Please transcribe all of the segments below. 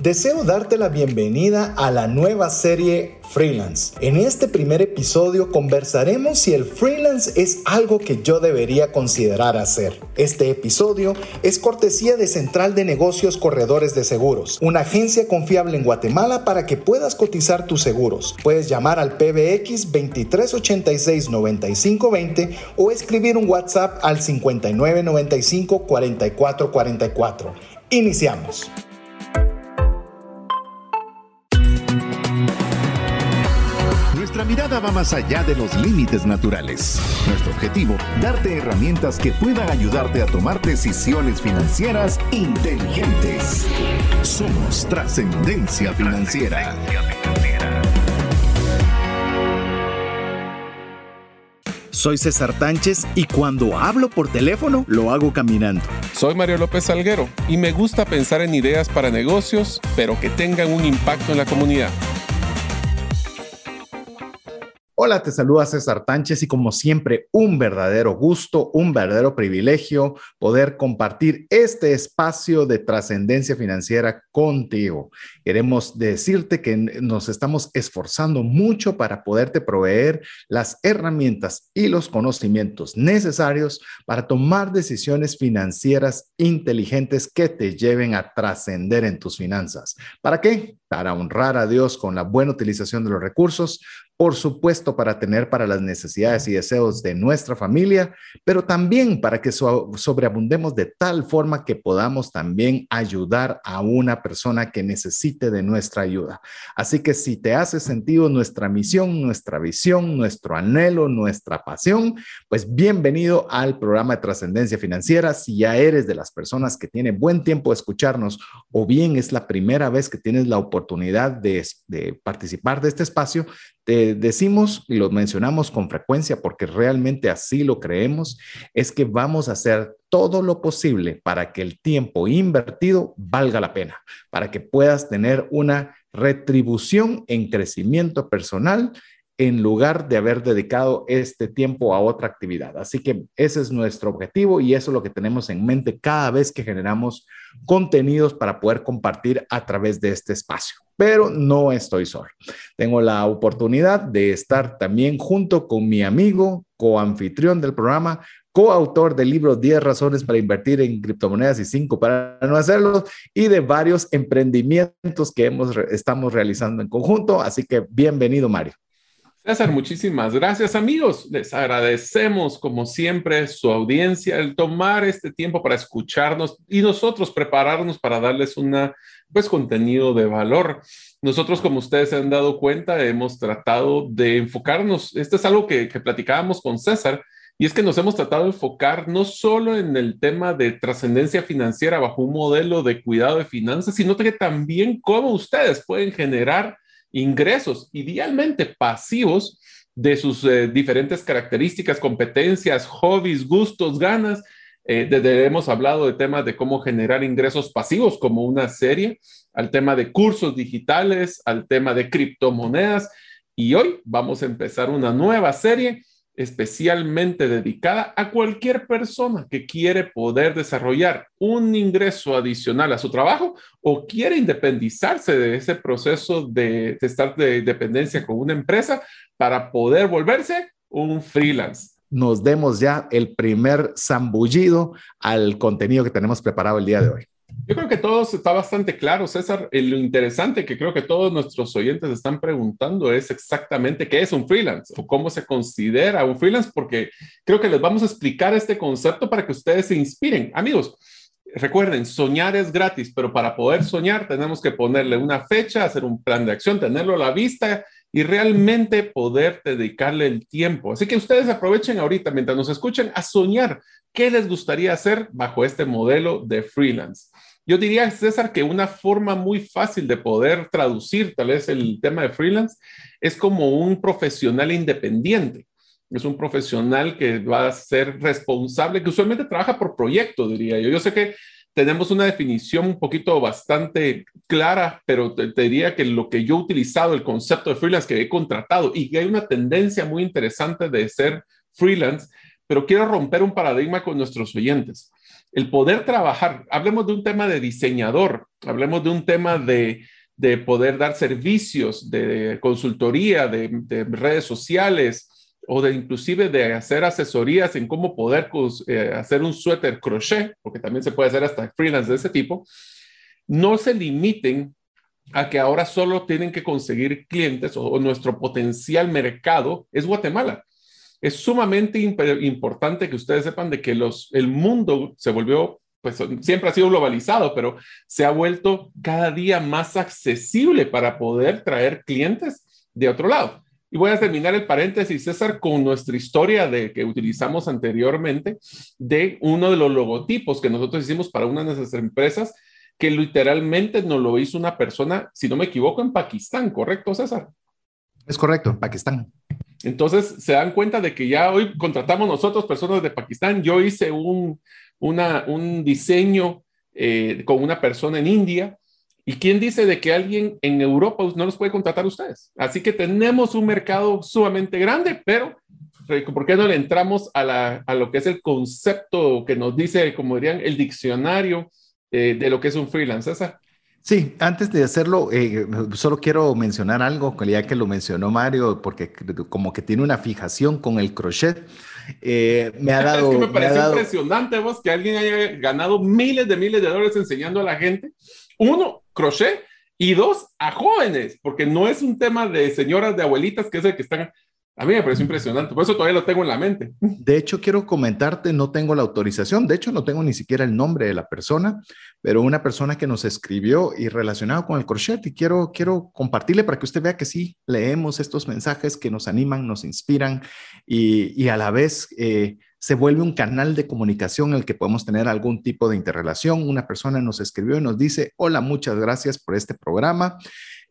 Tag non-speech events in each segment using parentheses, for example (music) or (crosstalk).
Deseo darte la bienvenida a la nueva serie Freelance. En este primer episodio conversaremos si el freelance es algo que yo debería considerar hacer. Este episodio es cortesía de Central de Negocios Corredores de Seguros, una agencia confiable en Guatemala para que puedas cotizar tus seguros. Puedes llamar al PBX 2386 9520 o escribir un WhatsApp al 5995 4444. Iniciamos. Nuestra mirada va más allá de los límites naturales. Nuestro objetivo, darte herramientas que puedan ayudarte a tomar decisiones financieras inteligentes. Somos trascendencia financiera. Soy César Tánchez y cuando hablo por teléfono lo hago caminando. Soy Mario López Salguero y me gusta pensar en ideas para negocios, pero que tengan un impacto en la comunidad. Hola, te saluda César Tánchez y como siempre, un verdadero gusto, un verdadero privilegio poder compartir este espacio de trascendencia financiera contigo. Queremos decirte que nos estamos esforzando mucho para poderte proveer las herramientas y los conocimientos necesarios para tomar decisiones financieras inteligentes que te lleven a trascender en tus finanzas. ¿Para qué? Para honrar a Dios con la buena utilización de los recursos, por supuesto para tener para las necesidades y deseos de nuestra familia, pero también para que sobreabundemos de tal forma que podamos también ayudar a una persona que necesite de nuestra ayuda. Así que si te hace sentido nuestra misión, nuestra visión, nuestro anhelo, nuestra pasión, pues bienvenido al programa de trascendencia financiera. Si ya eres de las personas que tiene buen tiempo de escucharnos o bien es la primera vez que tienes la oportunidad de, de participar de este espacio, te decimos y lo mencionamos con frecuencia porque realmente así lo creemos, es que vamos a hacer todo lo posible para que el tiempo invertido valga la pena, para que puedas tener una retribución en crecimiento personal en lugar de haber dedicado este tiempo a otra actividad. Así que ese es nuestro objetivo y eso es lo que tenemos en mente cada vez que generamos contenidos para poder compartir a través de este espacio pero no estoy solo. Tengo la oportunidad de estar también junto con mi amigo, coanfitrión del programa, coautor del libro 10 razones para invertir en criptomonedas y 5 para no hacerlo, y de varios emprendimientos que hemos, estamos realizando en conjunto. Así que bienvenido, Mario. César, muchísimas gracias amigos. Les agradecemos como siempre su audiencia, el tomar este tiempo para escucharnos y nosotros prepararnos para darles una pues contenido de valor. Nosotros, como ustedes se han dado cuenta, hemos tratado de enfocarnos, esto es algo que, que platicábamos con César, y es que nos hemos tratado de enfocar no solo en el tema de trascendencia financiera bajo un modelo de cuidado de finanzas, sino que también cómo ustedes pueden generar ingresos, idealmente pasivos, de sus eh, diferentes características, competencias, hobbies, gustos, ganas. Eh, desde hemos hablado de temas de cómo generar ingresos pasivos como una serie, al tema de cursos digitales, al tema de criptomonedas. Y hoy vamos a empezar una nueva serie especialmente dedicada a cualquier persona que quiere poder desarrollar un ingreso adicional a su trabajo o quiere independizarse de ese proceso de, estar de dependencia con una empresa para poder volverse un freelance. Nos demos ya el primer zambullido al contenido que tenemos preparado el día de hoy. Yo creo que todo está bastante claro, César. Lo interesante que creo que todos nuestros oyentes están preguntando es exactamente qué es un freelance o cómo se considera un freelance, porque creo que les vamos a explicar este concepto para que ustedes se inspiren. Amigos, recuerden, soñar es gratis, pero para poder soñar tenemos que ponerle una fecha, hacer un plan de acción, tenerlo a la vista y realmente poder dedicarle el tiempo. Así que ustedes aprovechen ahorita mientras nos escuchen a soñar qué les gustaría hacer bajo este modelo de freelance. Yo diría, César, que una forma muy fácil de poder traducir tal vez el tema de freelance es como un profesional independiente. Es un profesional que va a ser responsable, que usualmente trabaja por proyecto, diría yo. Yo sé que tenemos una definición un poquito bastante clara, pero te, diría que lo que yo he utilizado, el concepto de freelance que he contratado y que hay una tendencia muy interesante de ser freelance, pero quiero romper un paradigma con nuestros oyentes. El poder trabajar, hablemos de un tema de diseñador, hablemos de un tema de, de poder dar servicios de consultoría, de, de, redes sociales o de inclusive de hacer asesorías en cómo poder eh, hacer un suéter crochet, porque también se puede hacer hasta freelance de ese tipo, no se limiten a que ahora solo tienen que conseguir clientes o nuestro potencial mercado es Guatemala. Es sumamente importante que ustedes sepan de que el mundo se volvió pues siempre ha sido globalizado, pero se ha vuelto cada día más accesible para poder traer clientes de otro lado. Y voy a terminar el paréntesis, César, con nuestra historia de que utilizamos anteriormente de uno de los logotipos que nosotros hicimos para una de nuestras empresas, que literalmente nos lo hizo una persona, si no me equivoco, en Pakistán, ¿correcto, César? Es correcto, en Pakistán. Entonces se dan cuenta de que ya hoy contratamos nosotros personas de Pakistán. Yo hice un, un diseño eh, con una persona en India. ¿Y quién dice de que alguien en Europa no los puede contratar a ustedes? Así que tenemos un mercado sumamente grande, pero ¿por qué no le entramos a, lo que es el concepto que nos dice, como dirían, el diccionario eh, de lo que es un freelance? Sí, antes de hacerlo, eh, solo quiero mencionar algo, ya que lo mencionó Mario, porque como que tiene una fijación con el crochet. Eh, me ha dado. (laughs) es que me parece impresionante vos que alguien haya ganado miles de miles de dólares enseñando a la gente. Uno, crochet. Y dos, a jóvenes, porque no es un tema de señoras, de abuelitas, que es el que están a mí me parece impresionante, por eso todavía lo tengo en la mente. De hecho, quiero comentarte, no tengo la autorización, de hecho no tengo ni siquiera el nombre de la persona, pero una persona que nos escribió y relacionado con el crochet y quiero, quiero compartirle para que usted vea que sí, leemos estos mensajes que nos animan, nos inspiran y, y a la vez eh, se vuelve un canal de comunicación en el que podemos tener algún tipo de interrelación. Una persona nos escribió y nos dice, hola, muchas gracias por este programa.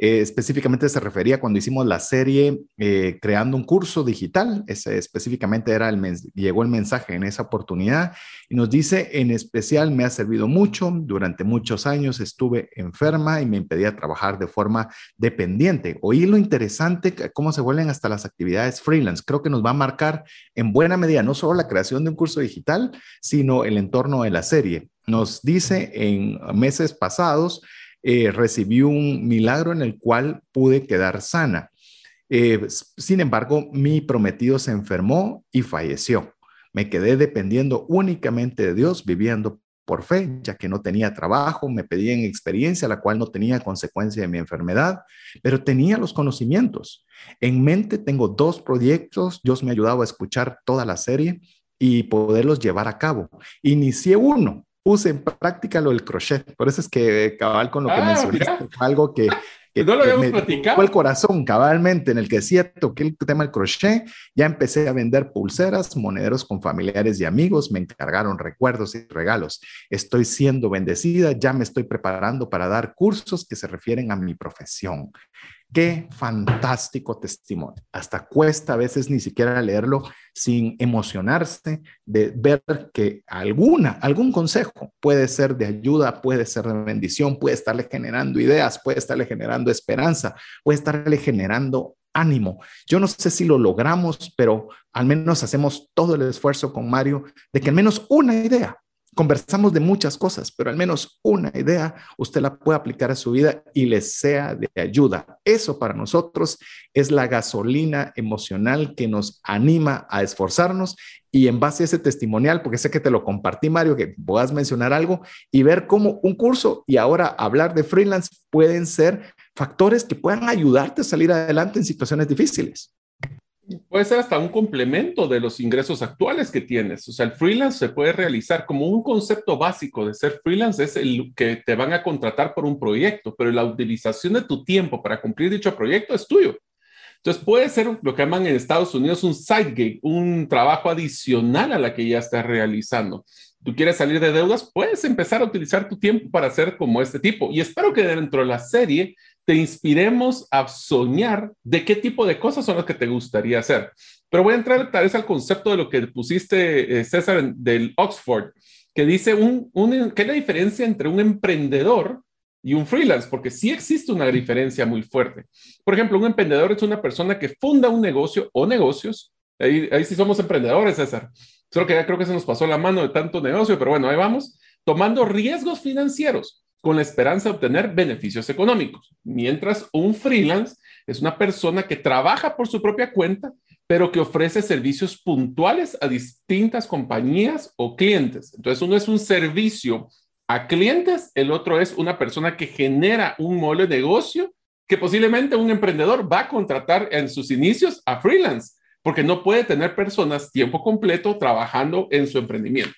Eh, específicamente se refería cuando hicimos la serie eh, creando un curso digital. Ese específicamente era el llegó el mensaje en esa oportunidad y nos dice, en especial me ha servido mucho. Durante muchos años estuve enferma y me impedía trabajar de forma dependiente. Oí lo interesante, cómo se vuelven hasta las actividades freelance. Creo que nos va a marcar en buena medida no solo la creación de un curso digital, sino el entorno de la serie. Nos dice en meses pasados, eh, recibí un milagro en el cual pude quedar sana. Eh, sin embargo, mi prometido se enfermó y falleció. Me quedé dependiendo únicamente de Dios, viviendo por fe, ya que no tenía trabajo, me pedían experiencia, la cual no tenía consecuencia de mi enfermedad, pero tenía los conocimientos. En mente tengo dos proyectos, Dios me ha ayudado a escuchar toda la serie y poderlos llevar a cabo. Inicié uno, puse en práctica lo del crochet. Por eso es que cabal con lo que ah, mencionaste, algo (laughs) que, no lo habíamos platicado. Fue el corazón cabalmente en el que decía, toqué el tema del crochet, ya empecé a vender pulseras, monederos con familiares y amigos, me encargaron recuerdos y regalos. Estoy siendo bendecida, ya me estoy preparando para dar cursos que se refieren a mi profesión. Qué fantástico testimonio. Hasta cuesta a veces ni siquiera leerlo sin emocionarse de ver que alguna, algún consejo puede ser de ayuda, puede ser de bendición, puede estarle generando ideas, puede estarle generando esperanza, puede estarle generando ánimo. Yo no sé si lo logramos, pero al menos hacemos todo el esfuerzo con Mario de que al menos una idea Conversamos de muchas cosas, pero al menos una idea usted la puede aplicar a su vida y le sea de ayuda. Eso para nosotros es la gasolina emocional que nos anima a esforzarnos y en base a ese testimonial, porque sé que te lo compartí, Mario, que puedas mencionar algo y ver cómo un curso y ahora hablar de freelance pueden ser factores que puedan ayudarte a salir adelante en situaciones difíciles. Puede ser hasta un complemento de los ingresos actuales que tienes. O sea, el freelance se puede realizar como un concepto básico de ser freelance es el que te van a contratar por un proyecto, pero la utilización de tu tiempo para cumplir dicho proyecto es tuyo. Entonces puede ser lo que llaman en Estados Unidos un side gig, un trabajo adicional a la que ya estás realizando. Tú quieres salir de deudas, puedes empezar a utilizar tu tiempo para hacer como este tipo. Y espero que dentro de la serie te inspiremos a soñar de qué tipo de cosas son las que te gustaría hacer. Pero voy a entrar tal vez al concepto de lo que pusiste, eh, César, del Oxford, que dice un, qué es la diferencia entre un emprendedor y un freelance, porque sí existe una diferencia muy fuerte. Por ejemplo, un emprendedor es una persona que funda un negocio o negocios. Ahí, ahí sí somos emprendedores, César. Solo que ya creo que se nos pasó la mano de tanto negocio, pero bueno, ahí vamos tomando riesgos financieros con la esperanza de obtener beneficios económicos, mientras un freelance es una persona que trabaja por su propia cuenta, pero que ofrece servicios puntuales a distintas compañías o clientes. Entonces, uno es un servicio a clientes, el otro es una persona que genera un modelo de negocio que posiblemente un emprendedor va a contratar en sus inicios a freelance, porque no puede tener personas tiempo completo trabajando en su emprendimiento.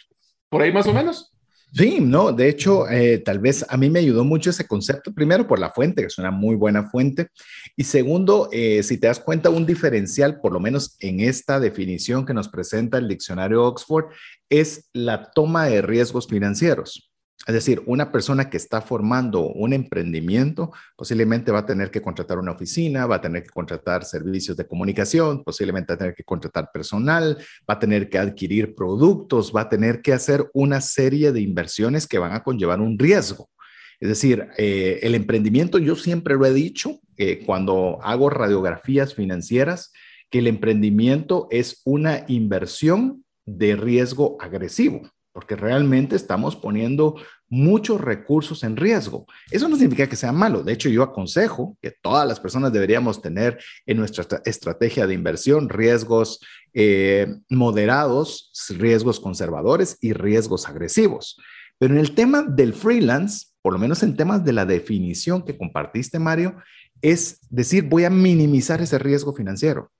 ¿Por ahí más o menos? Sí, no, de hecho, eh, tal vez a mí me ayudó mucho ese concepto, primero por la fuente, que es una muy buena fuente, y segundo, eh, si te das cuenta, un diferencial, por lo menos en esta definición que nos presenta el diccionario Oxford, es la toma de riesgos financieros. Es decir, una persona que está formando un emprendimiento posiblemente va a tener que contratar una oficina, va a tener que contratar servicios de comunicación, posiblemente va a tener que contratar personal, va a tener que adquirir productos, va a tener que hacer una serie de inversiones que van a conllevar un riesgo. Es decir, eh, el emprendimiento, yo siempre lo he dicho eh, cuando hago radiografías financieras, que el emprendimiento es una inversión de riesgo agresivo porque realmente estamos poniendo muchos recursos en riesgo. Eso no significa que sea malo. De hecho, yo aconsejo que todas las personas deberíamos tener en nuestra estrategia de inversión riesgos eh, moderados, riesgos conservadores y riesgos agresivos. Pero en el tema del freelance, por lo menos en temas de la definición que compartiste, Mario, es decir, voy a minimizar ese riesgo financiero.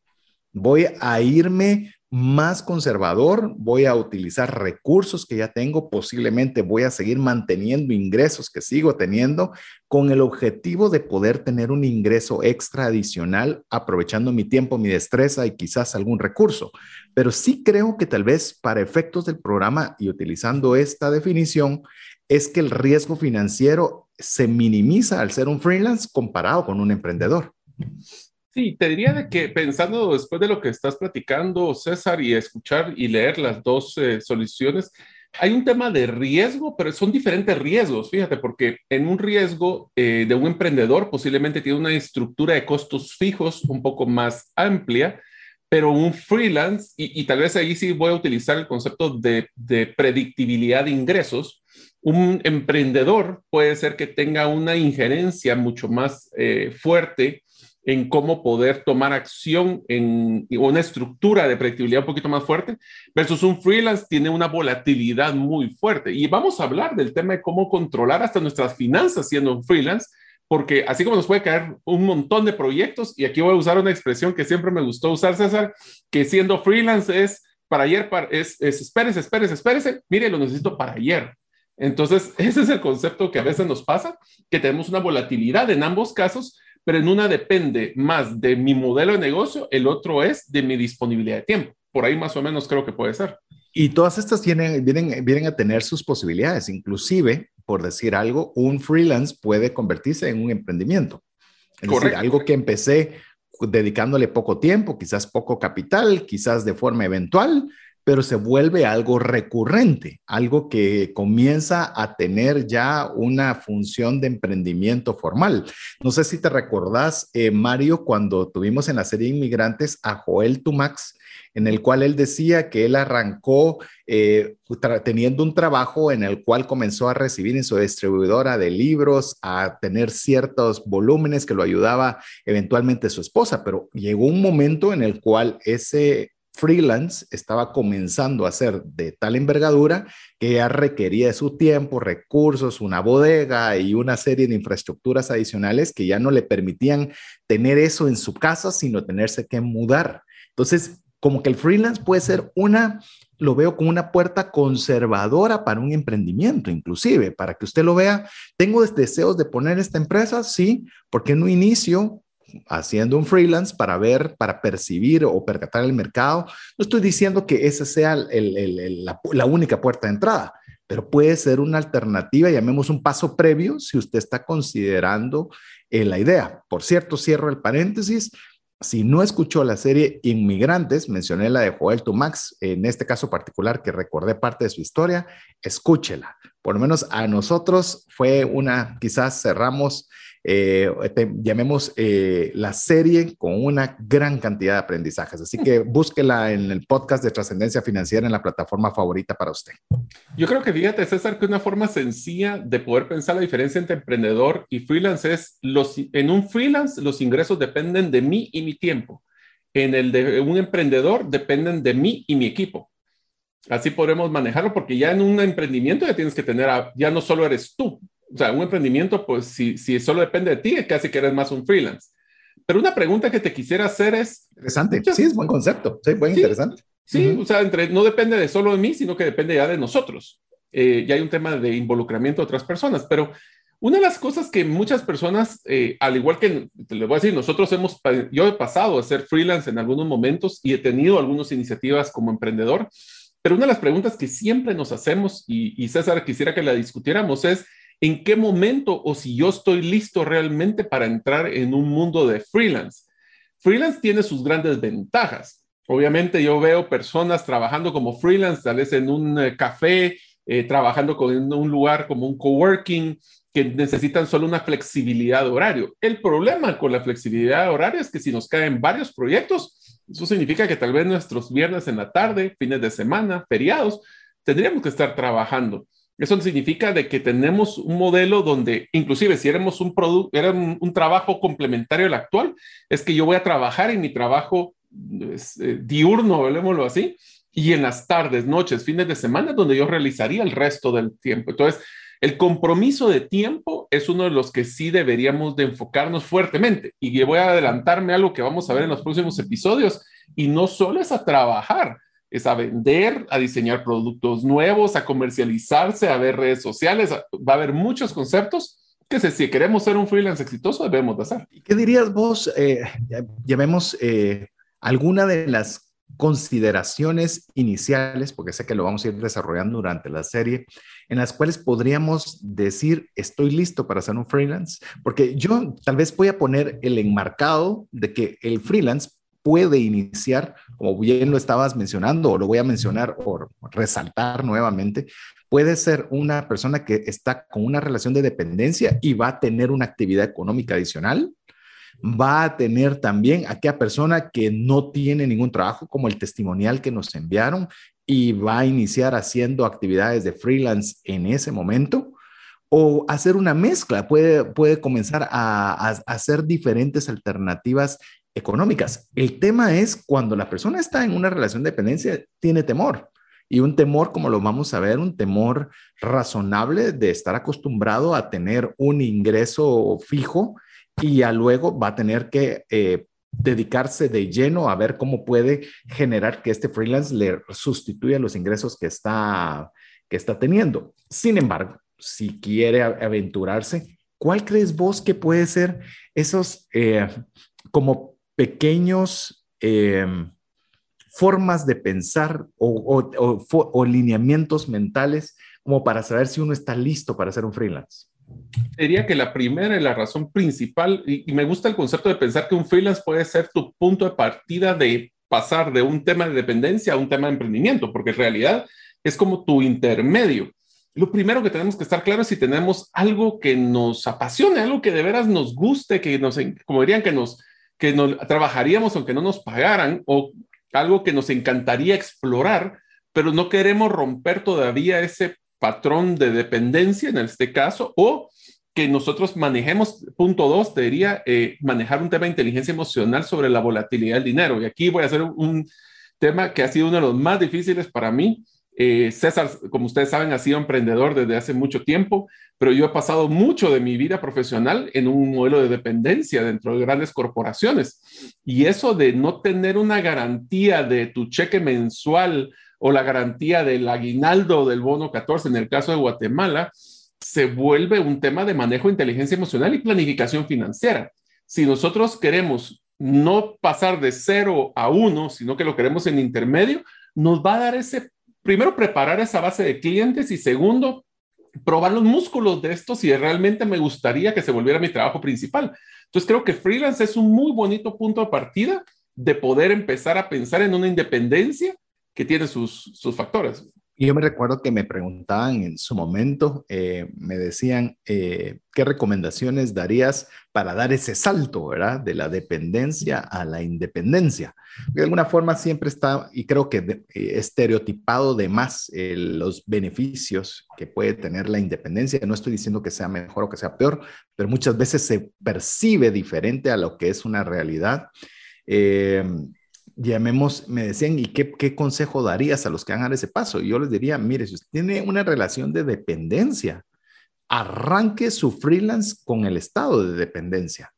Voy a irme más conservador, voy a utilizar recursos que ya tengo, posiblemente voy a seguir manteniendo ingresos que sigo teniendo con el objetivo de poder tener un ingreso extra adicional aprovechando mi tiempo, mi destreza y quizás algún recurso. Pero sí creo que tal vez para efectos del programa y utilizando esta definición, es que el riesgo financiero se minimiza al ser un freelance comparado con un emprendedor. Sí, te diría de que pensando después de lo que estás platicando, César, y escuchar y leer las dos eh, soluciones, hay un tema de riesgo, pero son diferentes riesgos, fíjate, porque en un riesgo eh, de un emprendedor posiblemente tiene una estructura de costos fijos un poco más amplia, pero un freelance, y, y tal vez ahí sí voy a utilizar el concepto de, de predictibilidad de ingresos, un emprendedor puede ser que tenga una injerencia mucho más eh, fuerte en cómo poder tomar acción en una estructura de predictibilidad un poquito más fuerte, versus un freelance tiene una volatilidad muy fuerte. Y vamos a hablar del tema de cómo controlar hasta nuestras finanzas siendo un freelance, porque así como nos puede caer un montón de proyectos, y aquí voy a usar una expresión que siempre me gustó usar, César, que siendo freelance es para ayer, es, es espérese, espérese, espérese, mire, lo necesito para ayer. Entonces, (laughs) ese es el concepto que a veces nos pasa, que tenemos una volatilidad en ambos casos, pero en una depende más de mi modelo de negocio, el otro es de mi disponibilidad de tiempo. Por ahí más o menos creo que puede ser. Y todas estas vienen, vienen, vienen a tener sus posibilidades. Inclusive, por decir algo, un freelance puede convertirse en un emprendimiento. Es decir, algo que empecé dedicándole poco tiempo, quizás poco capital, quizás de forma eventual, pero se vuelve algo recurrente, algo que comienza a tener ya una función de emprendimiento formal. No sé si te recordás, eh, Mario, cuando tuvimos en la serie Inmigrantes a Joel Tumax, en el cual él decía que él arrancó eh, teniendo un trabajo en el cual comenzó a recibir en su distribuidora de libros, a tener ciertos volúmenes que lo ayudaba eventualmente su esposa, pero llegó un momento en el cual ese freelance estaba comenzando a ser de tal envergadura que ya requería de su tiempo, recursos, una bodega y una serie de infraestructuras adicionales que ya no le permitían tener eso en su casa, sino tenerse que mudar. Entonces, como que el freelance puede ser una, lo veo como una puerta conservadora para un emprendimiento, inclusive, para que usted lo vea, tengo deseos de poner esta empresa, sí, porque no inicio haciendo un freelance para ver, para percibir o percatar el mercado. No estoy diciendo que esa sea la, única puerta de entrada, pero puede ser una alternativa, llamemos un paso previo si usted está considerando eh, la idea. Por cierto, cierro el paréntesis. Si no escuchó la serie Inmigrantes, mencioné la de Joel Tumax, en este caso particular que recordé parte de su historia, escúchela. Por lo menos a nosotros fue una, quizás cerramos eh, llamemos eh, la serie con una gran cantidad de aprendizajes. Así que (laughs) búsquela en el podcast de Trascendencia Financiera en la plataforma favorita para usted. Yo creo que fíjate, César, que una forma sencilla de poder pensar la diferencia entre emprendedor y freelance es, los, en un freelance los ingresos dependen de mí y mi tiempo. En el de un emprendedor dependen de mí y mi equipo. Así podremos manejarlo porque ya en un emprendimiento ya tienes que tener, ya no solo eres tú. O sea, un emprendimiento, pues si, si solo depende de ti, casi que eres más un freelance. Pero una pregunta que te quisiera hacer es... Interesante. sí, es buen concepto. Sí, buen interesante. Sí, o sea, entre, no depende de solo de mí, sino que depende ya de nosotros. Eh, ya hay un tema de involucramiento de otras personas, pero una de las cosas que muchas personas, eh, al igual que te le voy a decir, nosotros hemos, yo he pasado a ser freelance en algunos momentos y he tenido algunas iniciativas como emprendedor, pero una de las preguntas que siempre nos hacemos, y, César quisiera que la discutiéramos, es en qué momento o si yo estoy listo realmente para entrar en un mundo de freelance. Freelance tiene sus grandes ventajas. Obviamente yo veo personas trabajando como freelance, tal vez en un eh, café, eh, trabajando con, en un lugar como un coworking, que necesitan solo una flexibilidad de horario. El problema con la flexibilidad de horario es que si nos caen varios proyectos, eso significa que tal vez nuestros viernes en la tarde, fines de semana, feriados, tendríamos que estar trabajando. Eso significa de que tenemos un modelo donde, inclusive si éramos un producto, era un, trabajo complementario al actual, es que yo voy a trabajar en mi trabajo eh, diurno, veámoslo así, y en las tardes, noches, fines de semana, donde yo realizaría el resto del tiempo. Entonces, el compromiso de tiempo es uno de los que sí deberíamos de enfocarnos fuertemente. Y voy a adelantarme algo que vamos a ver en los próximos episodios. Y no solo es a trabajar, es a vender, a diseñar productos nuevos, a comercializarse, a ver redes sociales. Va a haber muchos conceptos que si queremos ser un freelance exitoso debemos de hacer. ¿Qué dirías vos? Eh, ya, vemos eh, alguna de las consideraciones iniciales, porque sé que lo vamos a ir desarrollando durante la serie, en las cuales podríamos decir, estoy listo para hacer un freelance, porque yo tal vez voy a poner el enmarcado de que el freelance puede iniciar, como bien lo estabas mencionando, o lo voy a mencionar o resaltar nuevamente, puede ser una persona que está con una relación de dependencia y va a tener una actividad económica adicional, va a tener también aquella persona que no tiene ningún trabajo, como el testimonial que nos enviaron, y va a iniciar haciendo actividades de freelance en ese momento, o hacer una mezcla, puede, puede comenzar a, hacer diferentes alternativas económicas. El tema es cuando la persona está en una relación de dependencia, tiene temor. Y un temor, como lo vamos a ver, un temor razonable de estar acostumbrado a tener un ingreso fijo y ya luego va a tener que eh, dedicarse de lleno a ver cómo puede generar que este freelance le sustituya los ingresos que está, que está teniendo. Sin embargo, si quiere aventurarse, ¿cuál crees vos que puede ser esos eh, como pequeños em, formas de pensar o, o lineamientos mentales como para saber si uno está listo para ser un freelance? Diría que la primera y la razón principal, y, me gusta el concepto de pensar que un freelance puede ser tu punto de partida de pasar de un tema de dependencia a un tema de emprendimiento, porque en realidad es como tu intermedio. Lo primero que tenemos que estar claro es si tenemos algo que nos apasione, algo que de veras nos guste, que nos, como dirían, que nos, que nos trabajaríamos aunque no nos pagaran, o algo que nos encantaría explorar, pero no queremos romper todavía ese patrón de dependencia en este caso, o que nosotros manejemos, punto dos, te diría, eh, manejar un tema de inteligencia emocional sobre la volatilidad del dinero. Y aquí voy a hacer un tema que ha sido uno de los más difíciles para mí. Eh, César, como ustedes saben, ha sido emprendedor desde hace mucho tiempo, pero yo he pasado mucho de mi vida profesional en un modelo de dependencia dentro de grandes corporaciones. Y eso de no tener una garantía de tu cheque mensual o la garantía del aguinaldo del bono 14 en el caso de Guatemala, se vuelve un tema de manejo de inteligencia emocional y planificación financiera. Si nosotros queremos no pasar de cero a uno, sino que lo queremos en intermedio, nos va a dar ese, primero, preparar esa base de clientes y segundo, probar los músculos de esto si realmente me gustaría que se volviera mi trabajo principal. Entonces creo que freelance es un muy bonito punto de partida de poder empezar a pensar en una independencia que tiene sus, sus factores. Yo me recuerdo que me preguntaban en su momento, eh, me decían, eh, ¿qué recomendaciones darías para dar ese salto, ¿verdad? De la dependencia a la independencia. De alguna forma siempre está, y creo que eh, estereotipado de más los beneficios que puede tener la independencia. No estoy diciendo que sea mejor o que sea peor, pero muchas veces se percibe diferente a lo que es una realidad llamemos, me decían, ¿y qué, qué, consejo darías a los que hagan ese paso? Y yo les diría, mire, si usted tiene una relación de dependencia, arranque su freelance con el estado de dependencia.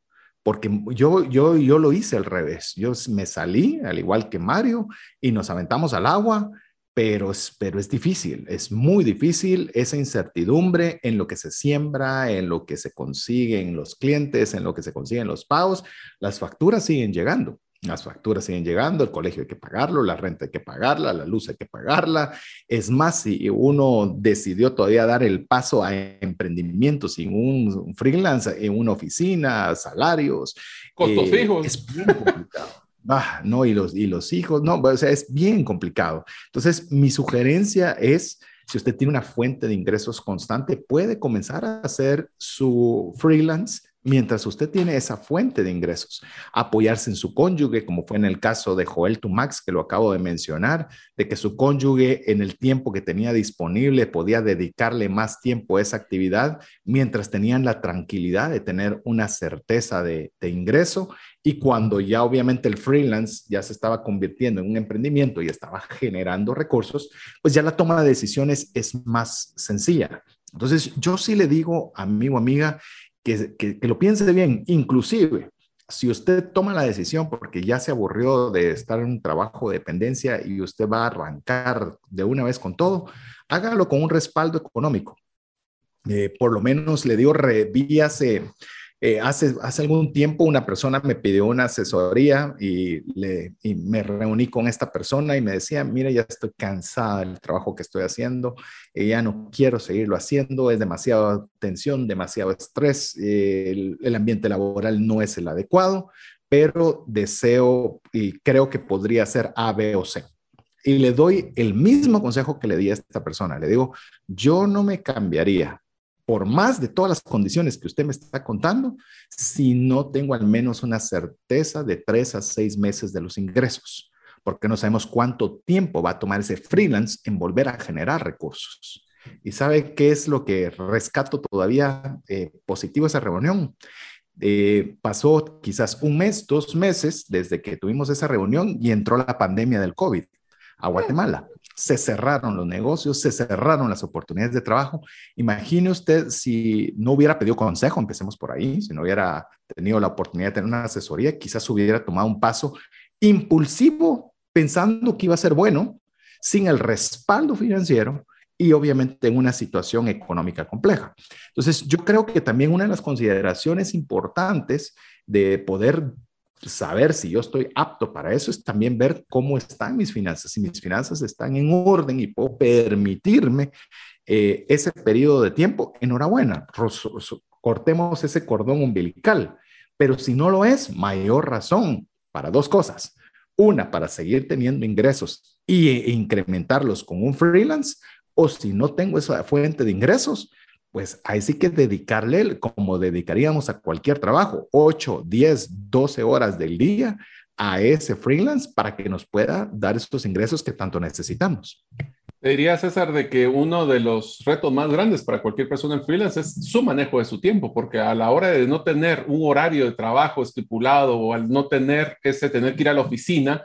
Porque yo, yo, yo lo hice al revés. Yo me salí, al igual que Mario, y nos aventamos al agua, pero es, pero es difícil, es muy difícil esa incertidumbre en lo que se siembra, en lo que se consigue en los clientes, en lo que se consiguen los pagos. Las facturas siguen llegando. Las facturas siguen llegando, el colegio hay que pagarlo, la renta hay que pagarla, la luz hay que pagarla. Es más, si uno decidió todavía dar el paso a emprendimiento sin un freelance, en una oficina, salarios. Costos eh, fijos. Es bien complicado. (laughs) Ah, no, y los, y los hijos, no, o sea, es bien complicado. Entonces, mi sugerencia es, si usted tiene una fuente de ingresos constante, puede comenzar a hacer su freelance mientras usted tiene esa fuente de ingresos, apoyarse en su cónyuge, como fue en el caso de Joel Tumax, que lo acabo de mencionar, de que su cónyuge en el tiempo que tenía disponible podía dedicarle más tiempo a esa actividad, mientras tenían la tranquilidad de tener una certeza de, ingreso. Y cuando ya obviamente el freelance ya se estaba convirtiendo en un emprendimiento y estaba generando recursos, pues ya la toma de decisiones es más sencilla. Entonces, yo sí le digo, amigo, amiga, que, lo piense bien, inclusive si usted toma la decisión porque ya se aburrió de estar en un trabajo de dependencia y usted va a arrancar de una vez con todo, hágalo con un respaldo económico. Eh, por lo menos le digo, revíase eh, hace, hace algún tiempo una persona me pidió una asesoría y, me reuní con esta persona y me decía, mira, ya estoy cansada del trabajo que estoy haciendo, y ya no quiero seguirlo haciendo, es demasiada tensión, demasiado estrés, el, el ambiente laboral no es el adecuado, pero deseo y creo que podría ser A, B o C y le doy el mismo consejo que le di a esta persona. Le digo, yo no me cambiaría por más de todas las condiciones que usted me está contando, si no tengo al menos una certeza de tres a seis meses de los ingresos, porque no sabemos cuánto tiempo va a tomar ese freelance en volver a generar recursos. ¿Y sabe qué es lo que rescato todavía eh, positivo esa reunión? Eh, pasó quizás un mes, dos meses desde que tuvimos esa reunión y entró la pandemia del COVID a Guatemala se cerraron los negocios, se cerraron las oportunidades de trabajo. Imagine usted si no hubiera pedido consejo, empecemos por ahí, si no hubiera tenido la oportunidad de tener una asesoría, quizás hubiera tomado un paso impulsivo pensando que iba a ser bueno, sin el respaldo financiero y obviamente en una situación económica compleja. Entonces, yo creo que también una de las consideraciones importantes de poder saber si yo estoy apto para eso es también ver cómo están mis finanzas. Si mis finanzas están en orden y puedo permitirme eh, ese periodo de tiempo, enhorabuena, cortemos ese cordón umbilical. Pero si no lo es, mayor razón para dos cosas. Una, para seguir teniendo ingresos y, e incrementarlos con un freelance, o si no tengo esa fuente de ingresos, pues ahí sí que dedicarle, como dedicaríamos a cualquier trabajo, 8, 10, 12 horas del día a ese freelance para que nos pueda dar estos ingresos que tanto necesitamos. diría, César, de que uno de los retos más grandes para cualquier persona en freelance es su manejo de su tiempo, porque a la hora de no tener un horario de trabajo estipulado o al no tener ese tener que ir a la oficina,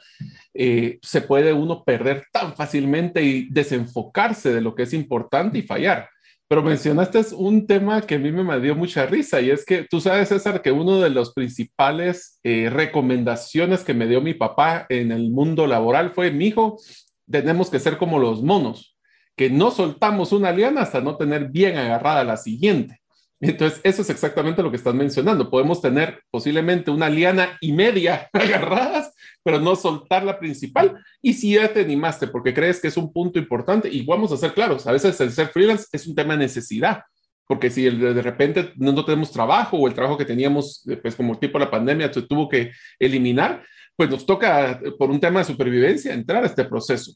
eh, se puede uno perder tan fácilmente y desenfocarse de lo que es importante y fallar. Pero mencionaste un tema que a mí me dio mucha risa y es que tú sabes, César, que uno de los principales eh, recomendaciones que me dio mi papá en el mundo laboral fue, mi hijo, tenemos que ser como los monos, que no soltamos una liana hasta no tener bien agarrada la siguiente. Entonces, eso es exactamente lo que estás mencionando. Podemos tener posiblemente una liana y media (laughs) agarradas pero no soltar la principal. Y si ya te animaste porque crees que es un punto importante, y vamos a ser claros, a veces el ser freelance es un tema de necesidad, porque si de repente no, tenemos trabajo o el trabajo que teníamos, pues como tipo la pandemia, se tuvo que eliminar, pues nos toca por un tema de supervivencia entrar a este proceso.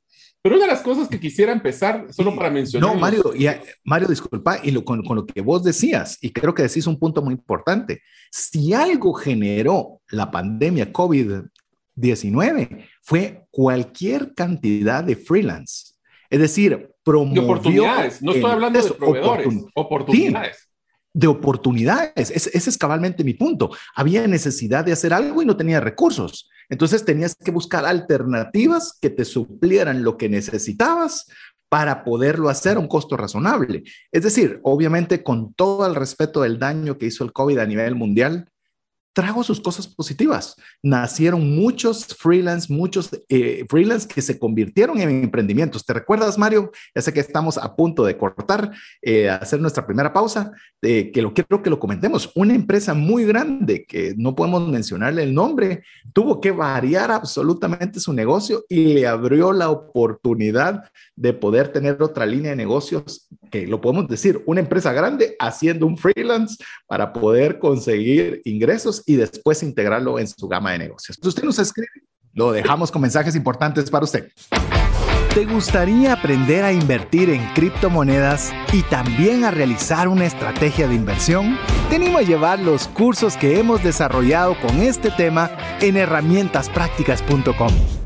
Pero una de las cosas que quisiera empezar, solo para mencionar. No, Mario, y, Mario, disculpa, y con, con, lo que vos decías, y creo que decís un punto muy importante. Si algo generó la pandemia COVID-19, fue cualquier cantidad de freelance. Es decir, promovió. De oportunidades. No estoy hablando de proveedores, oportunidades de oportunidades. Ese, es cabalmente mi punto. Había necesidad de hacer algo y no tenía recursos. Entonces tenías que buscar alternativas que te suplieran lo que necesitabas para poderlo hacer a un costo razonable. Es decir, obviamente con todo el respeto del daño que hizo el COVID a nivel mundial, trajo sus cosas positivas. Nacieron muchos freelance, muchos eh, freelance que se convirtieron en emprendimientos. ¿Te recuerdas, Mario? Ya sé que estamos a punto de cortar, eh, hacer nuestra primera pausa, de que lo quiero que lo comentemos. Una empresa muy grande que no podemos mencionarle el nombre, tuvo que variar absolutamente su negocio y le abrió la oportunidad de poder tener otra línea de negocios, que lo podemos decir, una empresa grande haciendo un freelance para poder conseguir ingresos y después integrarlo en su gama de negocios. Usted nos escribe, lo dejamos con mensajes importantes para usted. ¿Te gustaría aprender a invertir en criptomonedas y también a realizar una estrategia de inversión? Te animo a llevar los cursos que hemos desarrollado con este tema en herramientasprácticas.com.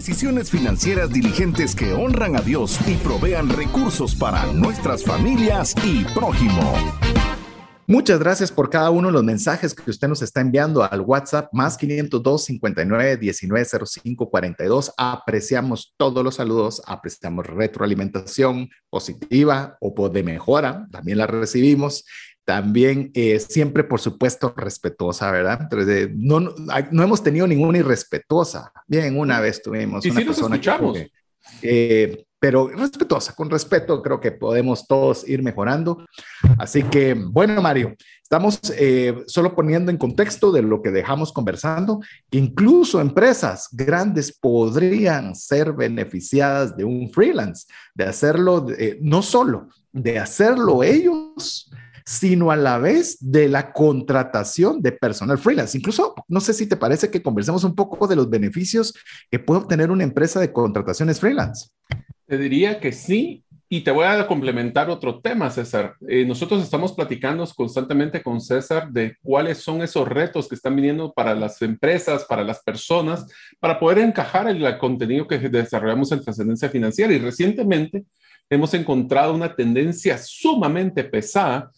Decisiones financieras diligentes que honran a Dios y provean recursos para nuestras familias y prójimo. Muchas gracias por cada uno de los mensajes que usted nos está enviando al WhatsApp más 502 59 19 05 42. Apreciamos todos los saludos, apreciamos retroalimentación positiva o de mejora, también la recibimos también eh, siempre, por supuesto, respetuosa, ¿verdad? Entonces, no, no, hemos tenido ninguna irrespetuosa. Bien, una vez tuvimos una persona escuchamos. eh, pero respetuosa, con respeto creo que podemos todos ir mejorando. Así que, bueno, Mario, estamos eh, solo poniendo en contexto de lo que dejamos conversando, que incluso empresas grandes podrían ser beneficiadas de un freelance, de hacerlo, eh, no solo de hacerlo ellos, sino a la vez de la contratación de personal freelance. Incluso, no sé si te parece que conversemos un poco de los beneficios que puede obtener una empresa de contrataciones freelance. Te diría que sí, y te voy a complementar otro tema, César. Eh, nosotros estamos platicando constantemente con César de cuáles son esos retos que están viniendo para las empresas, para las personas, para poder encajar el contenido que desarrollamos en trascendencia financiera. Y recientemente hemos encontrado una tendencia sumamente pesada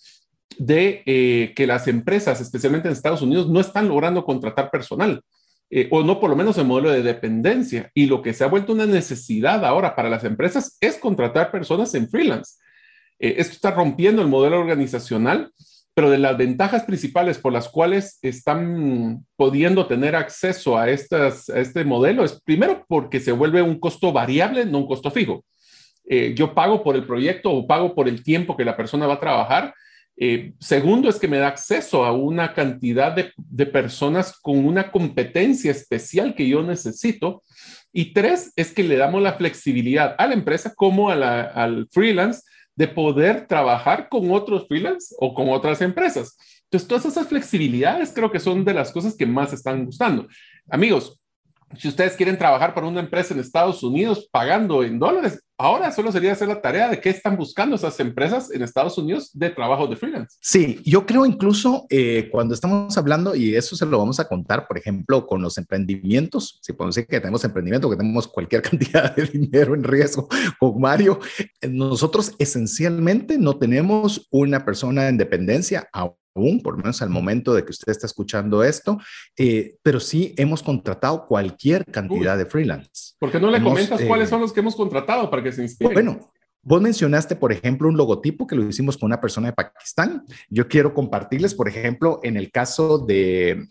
de eh, que las empresas, especialmente en Estados Unidos, no están logrando contratar personal, eh, o no por lo menos en modelo de dependencia. Y lo que se ha vuelto una necesidad ahora para las empresas es contratar personas en freelance. Eh, esto está rompiendo el modelo organizacional, pero de las ventajas principales por las cuales están pudiendo tener acceso a, estas, a este modelo es primero porque se vuelve un costo variable, no un costo fijo. yo pago por el proyecto o pago por el tiempo que la persona va a trabajar eh, segundo es que me da acceso a una cantidad de, personas con una competencia especial que yo necesito. Y tres es que le damos la flexibilidad a la empresa como al freelance de poder trabajar con otros freelance o con otras empresas. Entonces, todas esas flexibilidades creo que son de las cosas que más están gustando. Amigos, si ustedes quieren trabajar para una empresa en Estados Unidos pagando en dólares, ahora solo sería hacer la tarea de qué están buscando esas empresas en Estados Unidos de trabajo de freelance. Sí, yo creo incluso eh, cuando estamos hablando, y eso se lo vamos a contar, por ejemplo, con los emprendimientos, si podemos decir que tenemos emprendimiento, que tenemos cualquier (laughs) cantidad de dinero en riesgo con Mario, nosotros esencialmente no tenemos una persona en dependencia aún, por lo menos al momento de que usted está escuchando esto, eh, pero sí hemos contratado cualquier cantidad de freelance. ¿Por qué no le comentas cuáles eh, son los que hemos contratado para que se inspire? Bueno, Vos mencionaste, por ejemplo, un logotipo que lo hicimos con una persona de Pakistán. Yo quiero compartirles, por ejemplo, en el caso del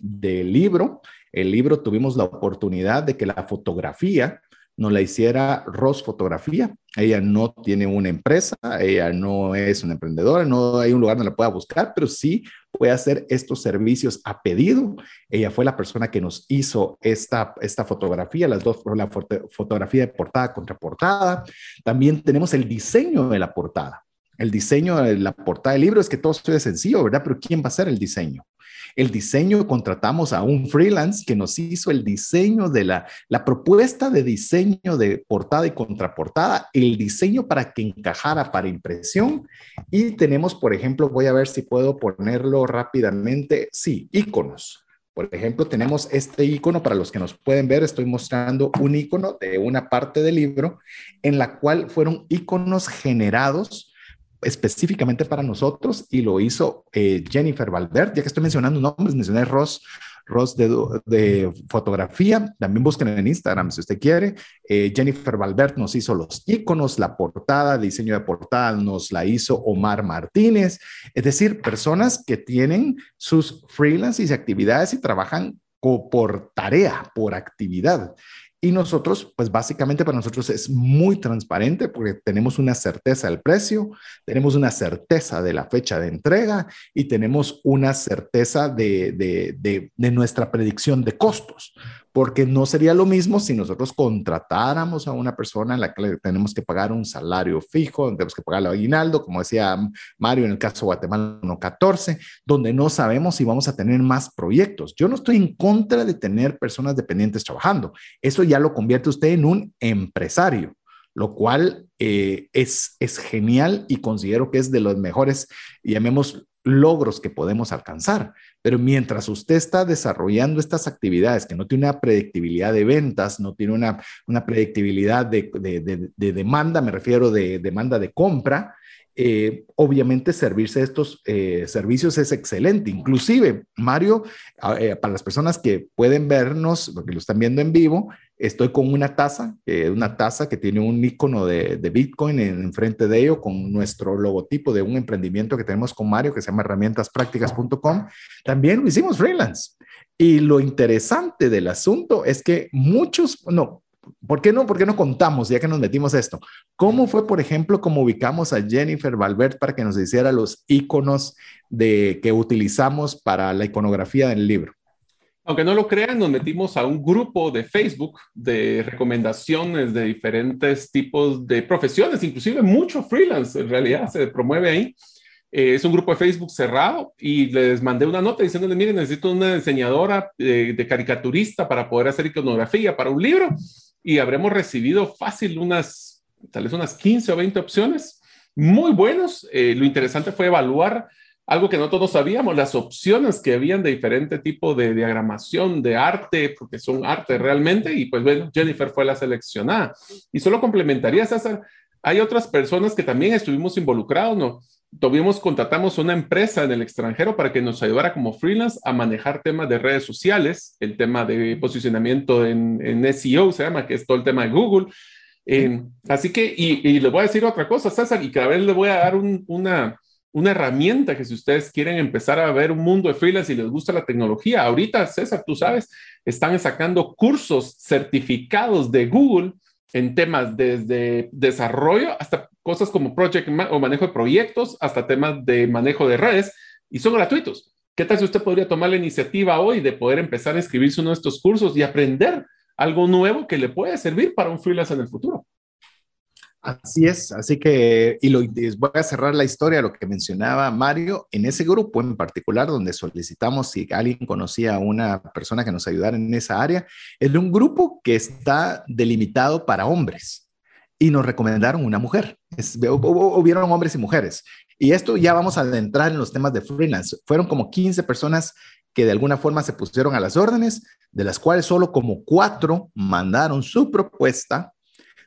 libro, el libro tuvimos la oportunidad de que la fotografía nos la hiciera Ross Fotografía. Ella no tiene una empresa, ella no es una emprendedora, no hay un lugar donde la pueda buscar, pero sí puede hacer estos servicios a pedido. Ella fue la persona que nos hizo esta, esta fotografía, las dos, la fotografía de portada contra portada. También tenemos el diseño de la portada. El diseño de la portada del libro es que todo es sencillo, ¿verdad? Pero ¿quién va a hacer el diseño? El diseño, contratamos a un freelance que nos hizo el diseño de la, la propuesta de diseño de portada y contraportada, el diseño para que encajara para impresión. Y tenemos, por ejemplo, voy a ver si puedo ponerlo rápidamente, sí, iconos. Por ejemplo, tenemos este icono, para los que nos pueden ver, estoy mostrando un icono de una parte del libro en la cual fueron iconos generados específicamente para nosotros y lo hizo eh, Jennifer Valverde, ya que estoy mencionando nombres, mencioné Ross, Ross de, fotografía, también busquen en Instagram si usted quiere. Eh, Jennifer Valverde nos hizo los iconos, la portada, diseño de portada nos la hizo Omar Martínez, es decir, personas que tienen sus freelance y actividades y trabajan por tarea, por actividad. Y nosotros, pues básicamente para nosotros es muy transparente porque tenemos una certeza del precio, tenemos una certeza de la fecha de entrega y tenemos una certeza de, de, de nuestra predicción de costos porque no sería lo mismo si nosotros contratáramos a una persona en la que tenemos que pagar un salario fijo, tenemos que pagar el aguinaldo, como decía Mario en el caso de Guatemala 14, donde no sabemos si vamos a tener más proyectos. Yo no estoy en contra de tener personas dependientes trabajando. Eso ya lo convierte usted en un empresario lo cual eh, es, es genial y considero que es de los mejores, llamemos logros que podemos alcanzar. Pero mientras usted está desarrollando estas actividades que no tiene una predictibilidad de ventas, no tiene una, una predictibilidad de, de, demanda, me refiero de demanda de compra, eh, obviamente servirse de estos eh, servicios es excelente. Inclusive, Mario, para las personas que pueden vernos, porque lo están viendo en vivo, estoy con una taza, una taza que tiene un icono de, Bitcoin enfrente de ello, con nuestro logotipo de un emprendimiento que tenemos con Mario, que se llama herramientasprácticas.com. También lo hicimos freelance. Y lo interesante del asunto es que muchos, no, ¿Por qué no? ¿Por qué no contamos, ya que nos metimos esto? ¿Cómo fue, por ejemplo, cómo ubicamos a Jennifer Valverde para que nos hiciera los iconos de, que utilizamos para la iconografía del libro? Aunque no lo crean, nos metimos a un grupo de Facebook de recomendaciones de diferentes tipos de profesiones, inclusive mucho freelance en realidad se promueve ahí. Eh, es un grupo de Facebook cerrado y les mandé una nota diciéndole, miren, necesito una diseñadora de, de caricaturista para poder hacer iconografía para un libro y habremos recibido fácil unas, tal vez unas 15 o 20 opciones muy buenos. Eh, lo interesante fue evaluar algo que no todos sabíamos, las opciones que habían de diferente tipo de diagramación, de arte, porque son arte realmente, y pues bueno, Jennifer fue la seleccionada. Y solo complementaría, César, hay otras personas que también estuvimos involucrados, ¿no? tuvimos, contratamos una empresa en el extranjero para que nos ayudara como freelance a manejar temas de redes sociales, el tema de posicionamiento en, SEO, se llama, que es todo el tema de Google. Eh, así que, y, le voy a decir otra cosa, César, y cada vez le voy a dar una, una herramienta que si ustedes quieren empezar a ver un mundo de freelance y les gusta la tecnología, ahorita, César, tú sabes, están sacando cursos certificados de Google en temas desde desarrollo hasta cosas como project o manejo de proyectos, hasta temas de manejo de redes, y son gratuitos. ¿Qué tal si usted podría tomar la iniciativa hoy de poder empezar a inscribirse en uno de estos cursos y aprender algo nuevo que le puede servir para un freelance en el futuro? Así es, así que, y, lo, voy a cerrar la historia, lo que mencionaba Mario, en ese grupo en particular, donde solicitamos si alguien conocía a una persona que nos ayudara en esa área, es de un grupo que está delimitado para hombres y nos recomendaron una mujer. hubieron hombres y mujeres. Y esto ya vamos a adentrar en los temas de freelance. Fueron como 15 personas que de alguna forma se pusieron a las órdenes, de las cuales solo como cuatro mandaron su propuesta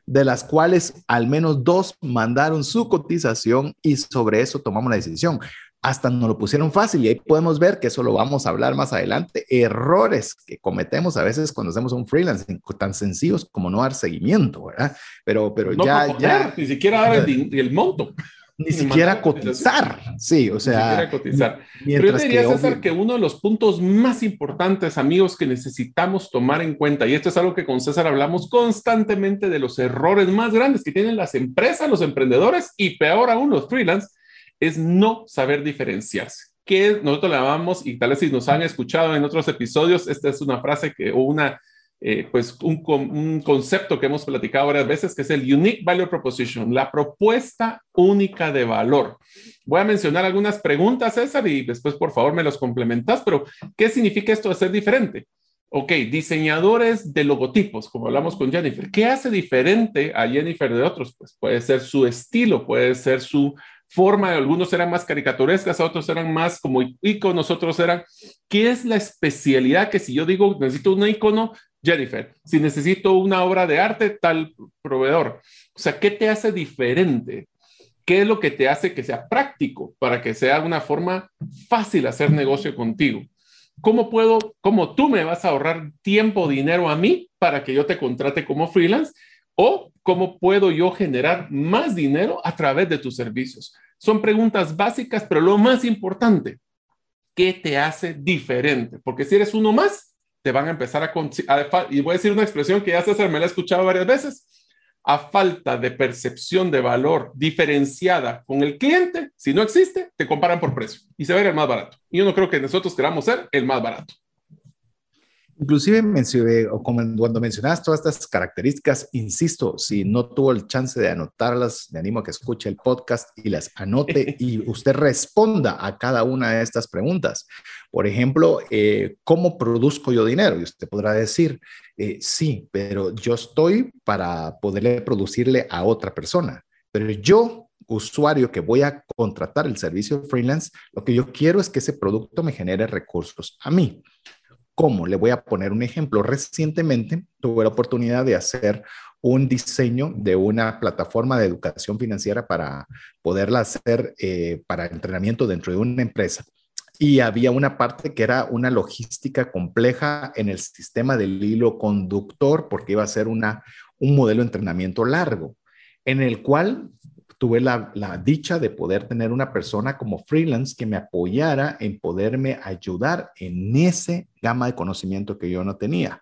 de las cuales al menos dos mandaron su cotización y sobre eso tomamos la decisión. Hasta nos lo pusieron fácil y ahí podemos ver que eso lo vamos a hablar más adelante. Errores que cometemos a veces cuando hacemos un freelance tan sencillos como no dar seguimiento, ¿verdad? Pero, pero ya, ya. Ni siquiera dar el, el monto. Ni siquiera cotizar, sí, o sea. Ni siquiera cotizar. Pero yo diría, César, que uno de los puntos más importantes, amigos, que necesitamos tomar en cuenta, y esto es algo que con César hablamos constantemente de los errores más grandes que tienen las empresas, los emprendedores y peor aún los freelance, es no saber diferenciarse. Que nosotros le llamamos, y tal vez si nos han escuchado en otros episodios, esta es una frase que, o una eh, pues un, concepto que hemos platicado varias veces, que es el Unique Value Proposition, la propuesta única de valor. Voy a mencionar algunas preguntas, César, y después por favor me los complementas, pero ¿qué significa esto de ser diferente? Ok, diseñadores de logotipos, como hablamos con Jennifer. ¿Qué hace diferente a Jennifer de otros? Pues puede ser su estilo, puede ser su forma, algunos eran más caricaturescas, otros eran más como iconos, otros eran, ¿qué es la especialidad que si yo digo necesito un icono, Jennifer, si necesito una obra de arte, tal proveedor. O sea, ¿qué te hace diferente? ¿Qué es lo que te hace que sea práctico para que sea una forma fácil hacer negocio contigo? ¿Cómo puedo, cómo tú me vas a ahorrar tiempo, dinero a mí para que yo te contrate como freelance? ¿O cómo puedo yo generar más dinero a través de tus servicios? Son preguntas básicas, pero lo más importante, ¿qué te hace diferente? Porque si eres uno más, te van a empezar a, y voy a decir una expresión que ya César me la he escuchado varias veces, a falta de percepción de valor diferenciada con el cliente, si no existe, te comparan por precio y se va a ir el más barato. Y yo no creo que nosotros queramos ser el más barato. Inclusive mencioné, o cuando mencionas todas estas características, insisto, si no tuvo el chance de anotarlas, me animo a que escuche el podcast y las anote (laughs) y usted responda a cada una de estas preguntas. Por ejemplo, eh, ¿cómo produzco yo dinero? Y usted podrá decir, eh, sí, pero yo estoy para poderle producirle a otra persona, pero yo usuario que voy a contratar el servicio freelance, lo que yo quiero es que ese producto me genere recursos a mí. ¿Cómo? Le voy a poner un ejemplo. Recientemente tuve la oportunidad de hacer un diseño de una plataforma de educación financiera para poderla hacer eh, para entrenamiento dentro de una empresa. Y había una parte que era una logística compleja en el sistema del hilo conductor porque iba a ser una, un modelo de entrenamiento largo, en el cual tuve la, dicha de poder tener una persona como freelance que me apoyara en poderme ayudar en ese gama de conocimiento que yo no tenía,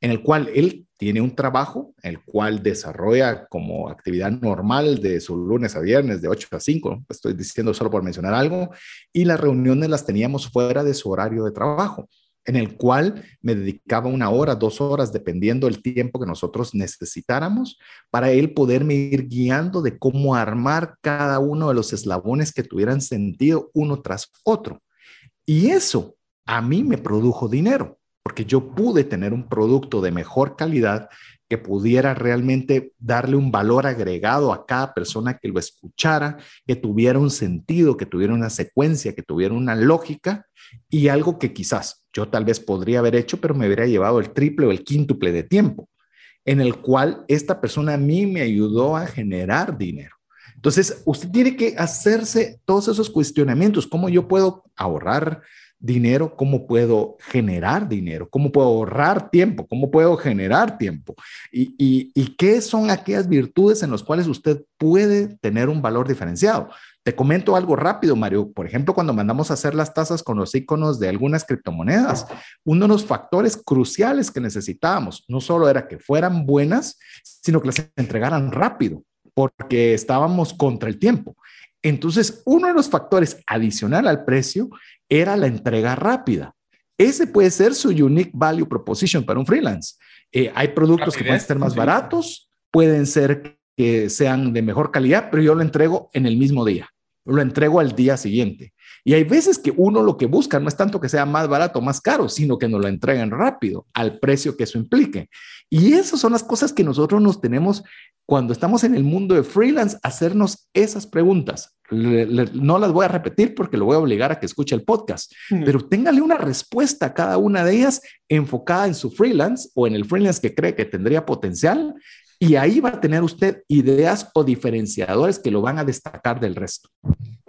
en el cual él tiene un trabajo, el cual desarrolla como actividad normal de su lunes a viernes, de 8 a 5, estoy diciendo solo por mencionar algo, y las reuniones las teníamos fuera de su horario de trabajo en el cual me dedicaba una hora, dos horas, dependiendo del tiempo que nosotros necesitáramos, para él poderme ir guiando de cómo armar cada uno de los eslabones que tuvieran sentido uno tras otro. Y eso a mí me produjo dinero, porque yo pude tener un producto de mejor calidad que pudiera realmente darle un valor agregado a cada persona que lo escuchara, que tuviera un sentido, que tuviera una secuencia, que tuviera una lógica y algo que quizás yo tal vez podría haber hecho, pero me hubiera llevado el triple o el quíntuple de tiempo, en el cual esta persona a mí me ayudó a generar dinero. Entonces, usted tiene que hacerse todos esos cuestionamientos, cómo yo puedo ahorrar dinero, cómo puedo generar dinero, cómo puedo ahorrar tiempo, cómo puedo generar tiempo y, y, qué son aquellas virtudes en las cuales usted puede tener un valor diferenciado. Te comento algo rápido, Mario. Por ejemplo, cuando mandamos a hacer las tasas con los iconos de algunas criptomonedas, uno de los factores cruciales que necesitábamos no solo era que fueran buenas, sino que las entregaran rápido, porque estábamos contra el tiempo. Entonces, uno de los factores adicional al precio era la entrega rápida. Ese puede ser su unique value proposition para un freelance. Eh, hay productos que pueden ser más baratos, pueden ser que sean de mejor calidad, pero yo lo entrego en el mismo día lo entrego al día siguiente. Y hay veces que uno lo que busca no es tanto que sea más barato o más caro, sino que nos lo entreguen rápido al precio que eso implique. Y esas son las cosas que nosotros nos tenemos cuando estamos en el mundo de freelance, hacernos esas preguntas. no las voy a repetir porque lo voy a obligar a que escuche el podcast, pero téngale una respuesta a cada una de ellas enfocada en su freelance o en el freelance que cree que tendría potencial Y ahí va a tener usted ideas o diferenciadores que lo van a destacar del resto.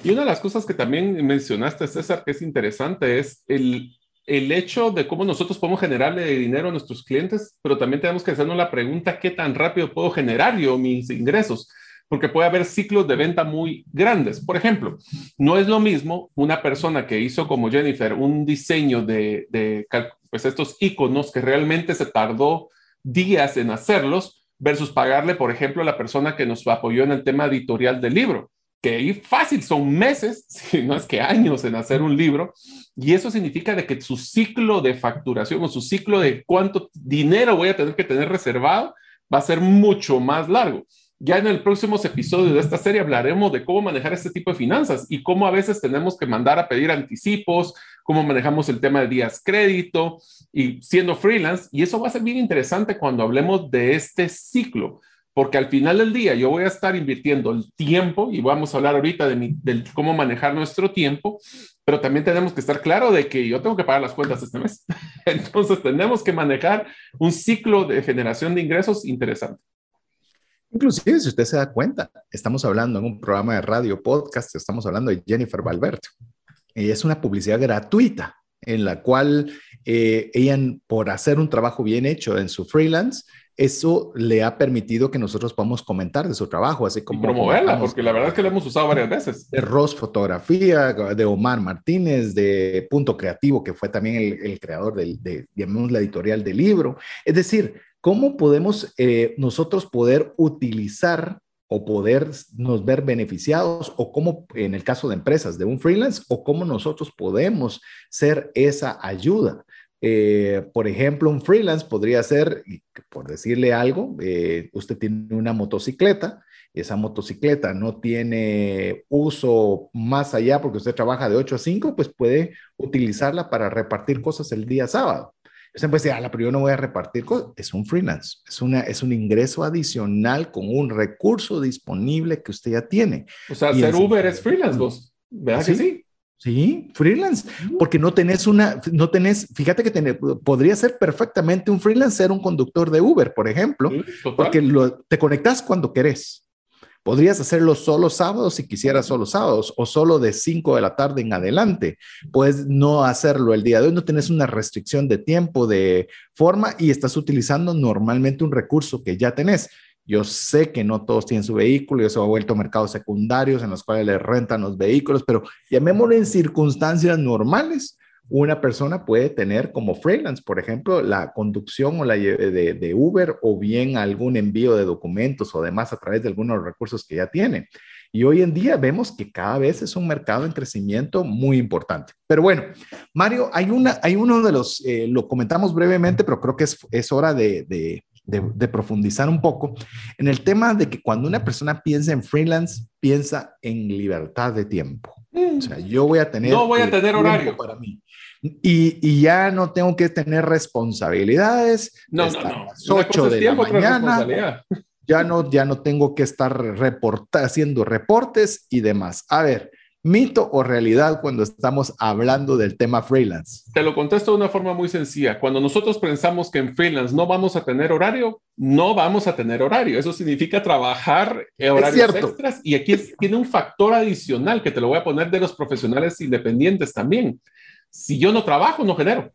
Y una de las cosas que también mencionaste, César, que es interesante, es el, el hecho de cómo nosotros podemos generarle dinero a nuestros clientes, pero también tenemos que hacernos la pregunta, ¿qué tan rápido puedo generar yo mis ingresos? Porque puede haber ciclos de venta muy grandes. Por ejemplo, no es lo mismo una persona que hizo como Jennifer un diseño de, de pues estos iconos que realmente se tardó días en hacerlos versus pagarle, por ejemplo, a la persona que nos apoyó en el tema editorial del libro que ahí fácil son meses, (laughs) si no es que años en hacer un libro, y eso significa de que su ciclo de facturación o su ciclo de cuánto dinero voy a tener que tener reservado va a ser mucho más largo. Ya en el próximo episodio de esta serie hablaremos de cómo manejar este tipo de finanzas y cómo a veces tenemos que mandar a pedir anticipos, cómo manejamos el tema de días crédito y siendo freelance. Y eso va a ser bien interesante cuando hablemos de este ciclo, porque al final del día yo voy a estar invirtiendo el tiempo y vamos a hablar ahorita de, cómo manejar nuestro tiempo, pero también tenemos que estar claro de que yo tengo que pagar las cuentas este mes. (laughs) Entonces tenemos que manejar un ciclo de generación de ingresos interesante. Inclusive, si usted se da cuenta, estamos hablando en un programa de radio podcast, estamos hablando de Jennifer Valverde. Y es una publicidad gratuita en la cual eh, ella, por hacer un trabajo bien hecho en su freelance, eso le ha permitido que nosotros podamos comentar de su trabajo, así como... Y promoverla, porque la verdad es que la hemos usado varias veces. De Ross Fotografía, de Omar Martínez, de Punto Creativo, que fue también el, creador del, de, la editorial del libro. Es decir, ¿cómo podemos eh, nosotros poder utilizar o poder nos ver beneficiados o cómo en el caso de empresas de un freelance o cómo nosotros podemos ser esa ayuda. Eh, por ejemplo, un freelance podría ser, por decirle algo, eh, usted tiene una motocicleta, esa motocicleta no tiene uso más allá porque usted trabaja de 8 a 5, pues puede utilizarla para repartir cosas el día sábado. Usted puede decir, ah, pero yo no voy a repartir cosas. Es un freelance, es, una, es un ingreso adicional con un recurso disponible que usted ya tiene. O sea, ser Uber es freelance, vos. ¿Verdad que sí? Sí, freelance, porque no tenés una, no tenés, fíjate que podría ser perfectamente un freelance ser un conductor de Uber, por ejemplo, porque lo, te conectas cuando querés. Podrías hacerlo solo sábados si quisieras solo sábados o solo de 5 de la tarde en adelante. Puedes no hacerlo el día de hoy, no tienes una restricción de tiempo, de forma y estás utilizando normalmente un recurso que ya tenés. Yo sé que no todos tienen su vehículo y eso ha vuelto mercados secundarios en los cuales le rentan los vehículos, pero llamémoslo en circunstancias normales. Una persona puede tener como freelance, por ejemplo, la conducción o la de, de Uber o bien algún envío de documentos o demás a través de algunos recursos que ya tiene. Y hoy en día vemos que cada vez es un mercado en crecimiento muy importante. Pero bueno, Mario, hay, una, hay uno de los, eh, lo comentamos brevemente, pero creo que es, es hora de, de, profundizar un poco en el tema de que cuando una persona piensa en freelance, piensa en libertad de tiempo. O sea, yo voy a tener... No voy a tener horario. Para mí. Y, y, ya no tengo que tener responsabilidades. No, no, no. Las 8 de la mañana. Ya no, ya no tengo que estar reporta, haciendo reportes y demás. A ver, ¿Mito o realidad cuando estamos hablando del tema freelance? Te lo contesto de una forma muy sencilla. Cuando nosotros pensamos que en freelance no vamos a tener horario, no vamos a tener horario. Eso significa trabajar horarios extras. Y aquí tiene un factor adicional que te lo voy a poner de los profesionales independientes también. Si yo no trabajo, no genero.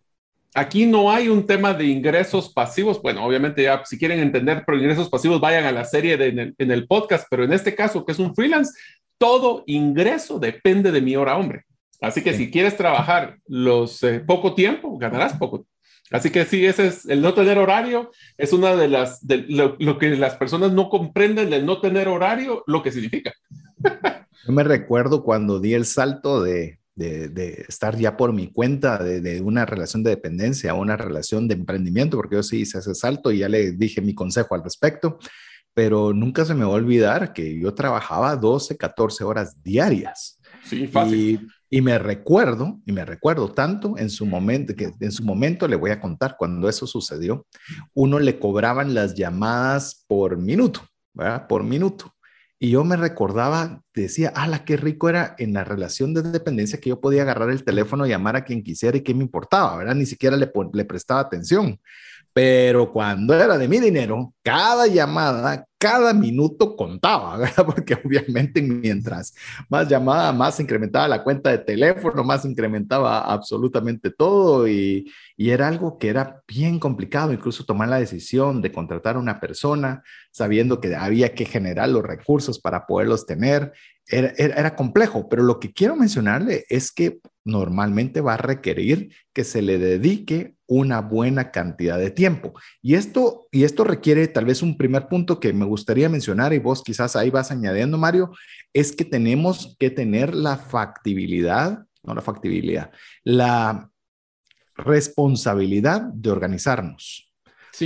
Aquí no hay un tema de ingresos pasivos. Bueno, obviamente ya si quieren entender por ingresos pasivos, vayan a la serie en el podcast, pero en este caso, que es un freelance, todo ingreso depende de mi hora hombre. Así que si quieres trabajar los eh, poco tiempo, ganarás poco. Así que sí, ese es el no tener horario, es una de las, de lo, que las personas no comprenden del no tener horario, lo que significa. Yo me recuerdo cuando di el salto de, de, de estar ya por mi cuenta, de, de, una relación de dependencia a una relación de emprendimiento, porque yo sí hice ese salto y ya le dije mi consejo al respecto pero nunca se me va a olvidar que yo trabajaba 12, 14 horas diarias. Sí, fácil. Y, me recuerdo, y me recuerdo tanto en su momento, que en su momento le voy a contar, cuando eso sucedió, uno le cobraban las llamadas por minuto, ¿verdad? Por minuto. Y yo me recordaba, decía, ala, qué rico era en la relación de dependencia que yo podía agarrar el teléfono, llamar a quien quisiera y qué me importaba, ¿verdad? Ni siquiera le, le prestaba atención. Pero cuando era de mi dinero, cada llamada, cada minuto contaba, (laughs) ¿verdad? Porque obviamente mientras más llamada, más incrementaba la cuenta de teléfono, más incrementaba absolutamente todo y, y, era algo que era bien complicado, incluso tomar la decisión de contratar a una persona sabiendo que había que generar los recursos para poderlos tener. Era, era, era complejo, pero lo que quiero mencionarle es que normalmente va a requerir que se le dedique una buena cantidad de tiempo. Y esto, y esto requiere tal vez un primer punto que me gustaría mencionar y vos quizás ahí vas añadiendo, Mario, es que tenemos que tener la factibilidad, no la factibilidad, la responsabilidad de organizarnos.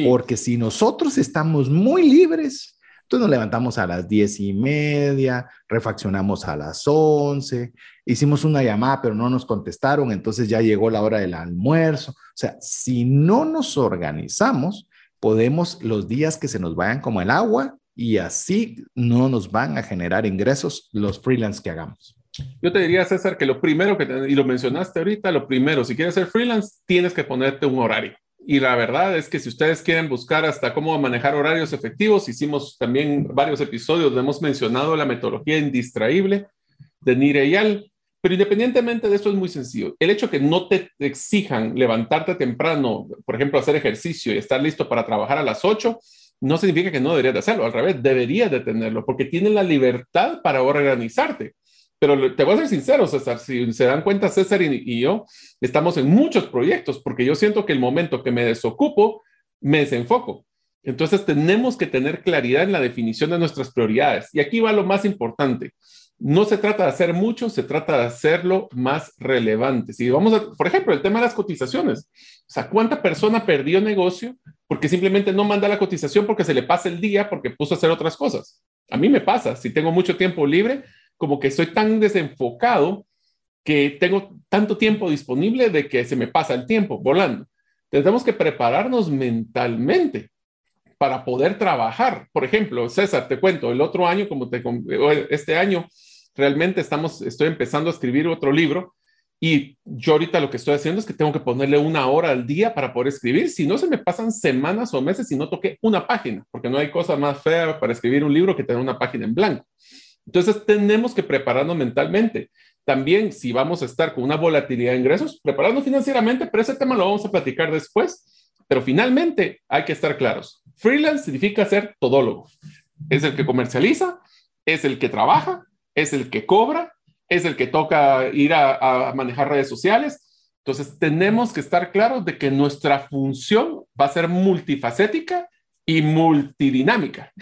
Porque si nosotros estamos muy libres, entonces nos levantamos a las diez y media, refaccionamos a las once, hicimos una llamada pero no nos contestaron, entonces ya llegó la hora del almuerzo. O sea, si no nos organizamos, podemos los días que se nos vayan como el agua y así no nos van a generar ingresos los freelance que hagamos. Yo te diría, César, que lo primero que, y lo mencionaste ahorita, lo primero, si quieres ser freelance, tienes que ponerte un horario. Y la verdad es que si ustedes quieren buscar hasta cómo manejar horarios efectivos, hicimos también varios episodios, donde hemos mencionado la metodología indistraíble de Nireyal. Pero independientemente de esto es muy sencillo. El hecho que no te exijan levantarte temprano, por ejemplo, hacer ejercicio y estar listo para trabajar a las 8, no significa que no deberías de hacerlo. Al revés, deberías de tenerlo porque tienes la libertad para organizarte. Pero te voy a ser sincero, César, si se dan cuenta, César y, yo estamos en muchos proyectos porque yo siento que el momento que me desocupo, me desenfoco. Entonces tenemos que tener claridad en la definición de nuestras prioridades. Y aquí va lo más importante. No se trata de hacer mucho, se trata de hacerlo más relevante. Si vamos a, por ejemplo, el tema de las cotizaciones. O sea, ¿cuánta persona perdió negocio porque simplemente no manda la cotización porque se le pasa el día porque puso a hacer otras cosas? A mí me pasa. Si tengo mucho tiempo libre, como que estoy tan desenfocado que tengo tanto tiempo disponible de que se me pasa el tiempo volando. Tenemos que prepararnos mentalmente para poder trabajar. Por ejemplo, César, te cuento, el otro año, como te este año, realmente estamos, estoy empezando a escribir otro libro y yo ahorita lo que estoy haciendo es que tengo que ponerle una hora al día para poder escribir. Si no, se me pasan semanas o meses y no toqué una página, porque no hay cosa más fea para escribir un libro que tener una página en blanco. Entonces tenemos que prepararnos mentalmente. También si vamos a estar con una volatilidad de ingresos, prepararnos financieramente, pero ese tema lo vamos a platicar después. Pero finalmente hay que estar claros. Freelance significa ser todólogo. Es el que comercializa, es el que trabaja, es el que cobra, es el que toca ir a, manejar redes sociales. Entonces tenemos que estar claros de que nuestra función va a ser multifacética y multidinámica.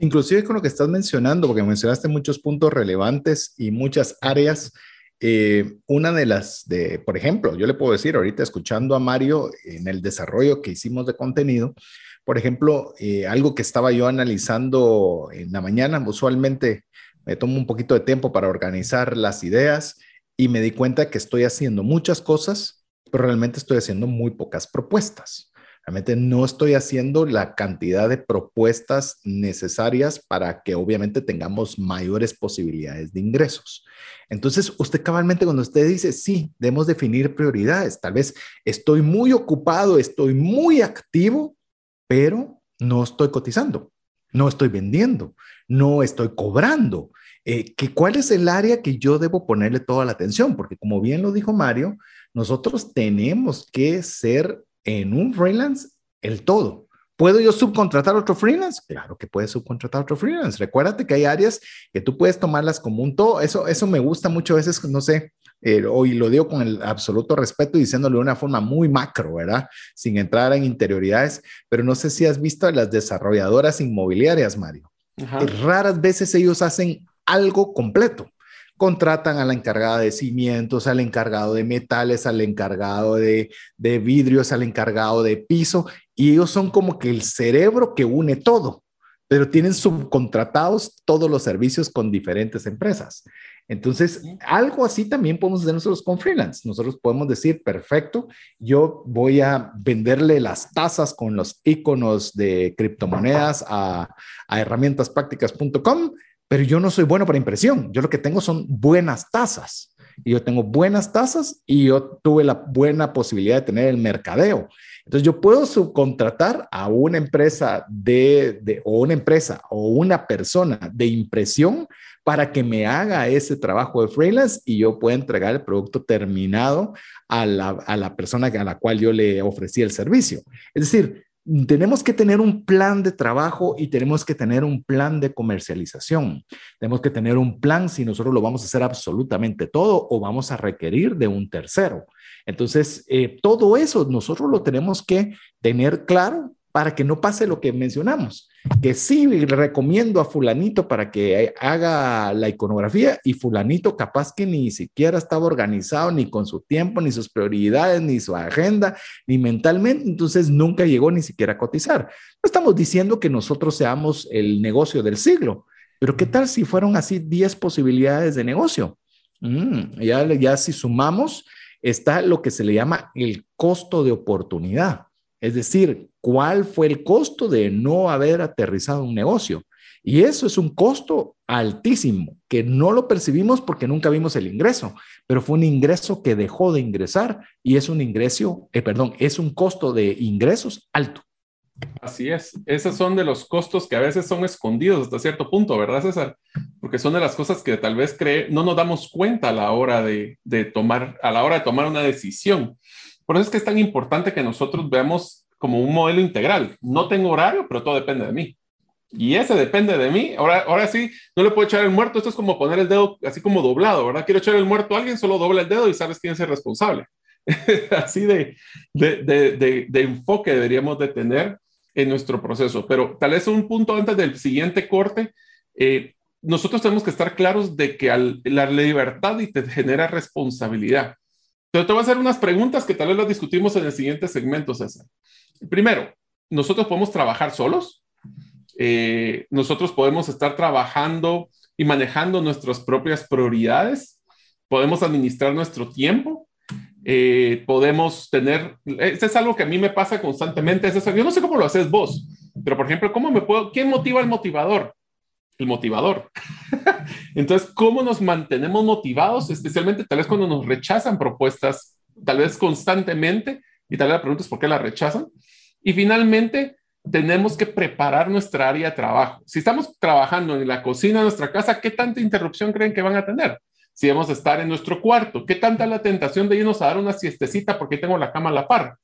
Inclusive con lo que estás mencionando, porque mencionaste muchos puntos relevantes y muchas áreas. Eh, una de las, de, por ejemplo, yo le puedo decir ahorita escuchando a Mario en el desarrollo que hicimos de contenido, por ejemplo, eh, algo que estaba yo analizando en la mañana, usualmente me tomo un poquito de tiempo para organizar las ideas y me di cuenta que estoy haciendo muchas cosas, pero realmente estoy haciendo muy pocas propuestas. Realmente no estoy haciendo la cantidad de propuestas necesarias para que obviamente tengamos mayores posibilidades de ingresos. Entonces, usted cabalmente cuando usted dice, sí, debemos definir prioridades, tal vez estoy muy ocupado, estoy muy activo, pero no estoy cotizando, no estoy vendiendo, no estoy cobrando. Eh, que ¿Cuál es el área que yo debo ponerle toda la atención? Porque como bien lo dijo Mario, nosotros tenemos que ser en un freelance el todo. ¿Puedo yo subcontratar otro freelance? Claro que puedes subcontratar otro freelance. Recuérdate que hay áreas que tú puedes tomarlas como un todo. Eso, eso me gusta mucho a veces, no sé, eh, hoy lo digo con el absoluto respeto y diciéndolo de una forma muy macro, ¿verdad? Sin entrar en interioridades, pero no sé si has visto a las desarrolladoras inmobiliarias, Mario. Raras veces ellos hacen algo completo contratan a la encargada de cimientos, al encargado de metales, al encargado de, vidrios, al encargado de piso, y ellos son como que el cerebro que une todo, pero tienen subcontratados todos los servicios con diferentes empresas. Entonces, algo así también podemos hacer nosotros con freelance. Nosotros podemos decir, perfecto, yo voy a venderle las tasas con los iconos de criptomonedas a, a herramientasprácticas.com, pero yo no soy bueno para impresión. Yo lo que tengo son buenas tasas. Y yo tengo buenas tasas y yo tuve la buena posibilidad de tener el mercadeo. Entonces yo puedo subcontratar a una empresa de, o una empresa o una persona de impresión para que me haga ese trabajo de freelance y yo pueda entregar el producto terminado a la, a la persona a la cual yo le ofrecí el servicio. Es decir, tenemos que tener un plan de trabajo y tenemos que tener un plan de comercialización. Tenemos que tener un plan si nosotros lo vamos a hacer absolutamente todo o vamos a requerir de un tercero. Entonces, eh, todo eso nosotros lo tenemos que tener claro para que no pase lo que mencionamos, que sí recomiendo a fulanito para que haga la iconografía y fulanito capaz que ni siquiera estaba organizado ni con su tiempo, ni sus prioridades, ni su agenda, ni mentalmente, entonces nunca llegó ni siquiera a cotizar. No estamos diciendo que nosotros seamos el negocio del siglo, pero ¿qué tal si fueron así 10 posibilidades de negocio? Mm, ya, ya si sumamos, está lo que se le llama el costo de oportunidad. Es decir, ¿cuál fue el costo de no haber aterrizado un negocio? Y eso es un costo altísimo, que no lo percibimos porque nunca vimos el ingreso, pero fue un ingreso que dejó de ingresar y es un ingreso, eh, perdón, es un costo de ingresos alto. Así es, esos son de los costos que a veces son escondidos hasta cierto punto, ¿verdad, César? Porque son de las cosas que tal vez cree, no nos damos cuenta a la hora de, de tomar, a la hora de tomar una decisión. Por eso es que es tan importante que nosotros veamos como un modelo integral. No tengo horario, pero todo depende de mí. Y ese depende de mí. Ahora, ahora sí, no le puedo echar el muerto. Esto es como poner el dedo así como doblado, ¿verdad? Quiero echar el muerto a alguien, solo dobla el dedo y sabes quién es el responsable. (laughs) así de, de, de, de, enfoque deberíamos de tener en nuestro proceso. Pero tal vez un punto antes del siguiente corte, eh, nosotros tenemos que estar claros de que la libertad y te genera responsabilidad. Pero te voy a hacer unas preguntas que tal vez las discutimos en el siguiente segmento, César. Primero, nosotros podemos trabajar solos. Eh, nosotros podemos estar trabajando y manejando nuestras propias prioridades. Podemos administrar nuestro tiempo. Eh, podemos tener, esto es algo que a mí me pasa constantemente, César. Yo no sé cómo lo haces vos, pero por ejemplo, ¿cómo me puedo, quién motiva al motivador? El motivador. (laughs) Entonces, ¿cómo nos mantenemos motivados? Especialmente tal vez cuando nos rechazan propuestas, tal vez constantemente, y tal vez la pregunta es por qué la rechazan. Y finalmente, tenemos que preparar nuestra área de trabajo. Si estamos trabajando en la cocina de nuestra casa, ¿qué tanta interrupción creen que van a tener? Si vamos a estar en nuestro cuarto, ¿qué tanta la tentación de irnos a dar una siestecita porque tengo la cama a la par?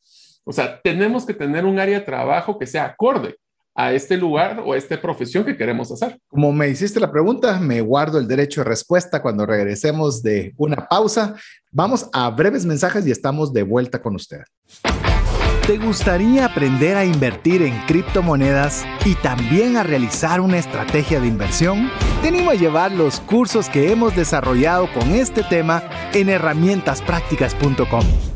O sea, tenemos que tener un área de trabajo que sea acorde a este lugar o a esta profesión que queremos hacer. Como me hiciste la pregunta, me guardo el derecho de respuesta cuando regresemos de una pausa. Vamos a breves mensajes y estamos de vuelta con usted. ¿Te gustaría aprender a invertir en criptomonedas y también a realizar una estrategia de inversión? Te animo a llevar los cursos que hemos desarrollado con este tema en herramientasprácticas.com.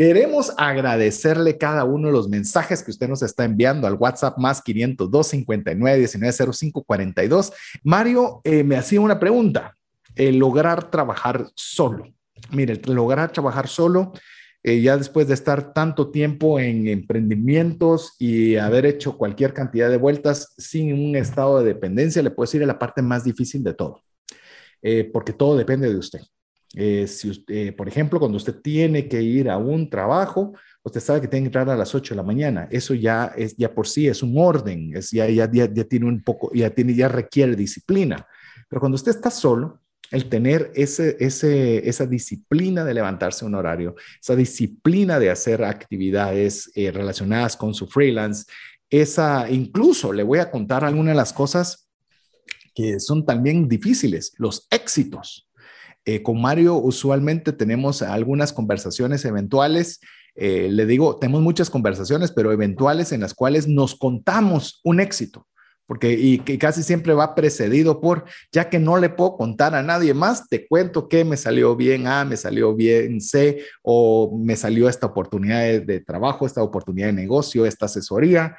Queremos agradecerle cada uno de los mensajes que usted nos está enviando al WhatsApp más 502 59 19 05 42. Mario eh, me hacía una pregunta, lograr trabajar solo. Mire, lograr trabajar solo, eh, ya después de estar tanto tiempo en emprendimientos y haber hecho cualquier cantidad de vueltas sin un estado de dependencia, le puedo decir, es la parte más difícil de todo, eh, porque todo depende de usted. Eh, si usted, eh, por ejemplo, cuando usted tiene que ir a un trabajo, usted sabe que tiene que entrar a las 8 de la mañana. Eso ya es ya por sí es un orden, es ya, ya, ya, ya tiene un poco, ya tiene, ya requiere disciplina. Pero cuando usted está solo, el tener ese, ese, esa disciplina de levantarse un horario, esa disciplina de hacer actividades eh, relacionadas con su freelance, esa, incluso le voy a contar algunas de las cosas que son también difíciles, los éxitos. Eh, con Mario usualmente tenemos algunas conversaciones eventuales. Eh, le digo, tenemos muchas conversaciones, pero eventuales en las cuales nos contamos un éxito porque y que casi siempre va precedido por, ya que no le puedo contar a nadie más, te cuento que me salió bien A, me salió bien C, o me salió esta oportunidad de trabajo, esta oportunidad de negocio, esta asesoría,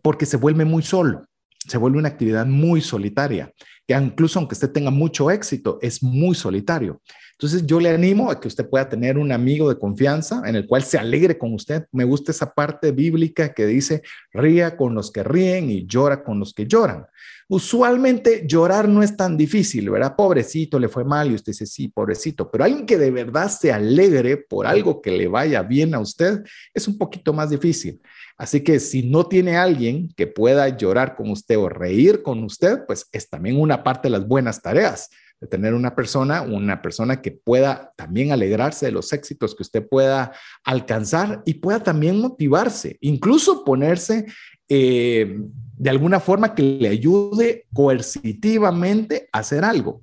porque se vuelve muy solo, se vuelve una actividad muy solitaria, que incluso aunque usted tenga mucho éxito, es muy solitario. Entonces yo le animo a que usted pueda tener un amigo de confianza en el cual se alegre con usted. Me gusta esa parte bíblica que dice, ría con los que ríen y llora con los que lloran. Usualmente llorar no es tan difícil, ¿verdad? Pobrecito, le fue mal y usted dice, sí, pobrecito, pero alguien que de verdad se alegre por algo que le vaya bien a usted es un poquito más difícil. Así que si no tiene alguien que pueda llorar con usted o reír con usted, pues es también una parte de las buenas tareas de tener una persona, una persona que pueda también alegrarse de los éxitos que usted pueda alcanzar y pueda también motivarse, incluso ponerse eh, de alguna forma que le ayude coercitivamente a hacer algo.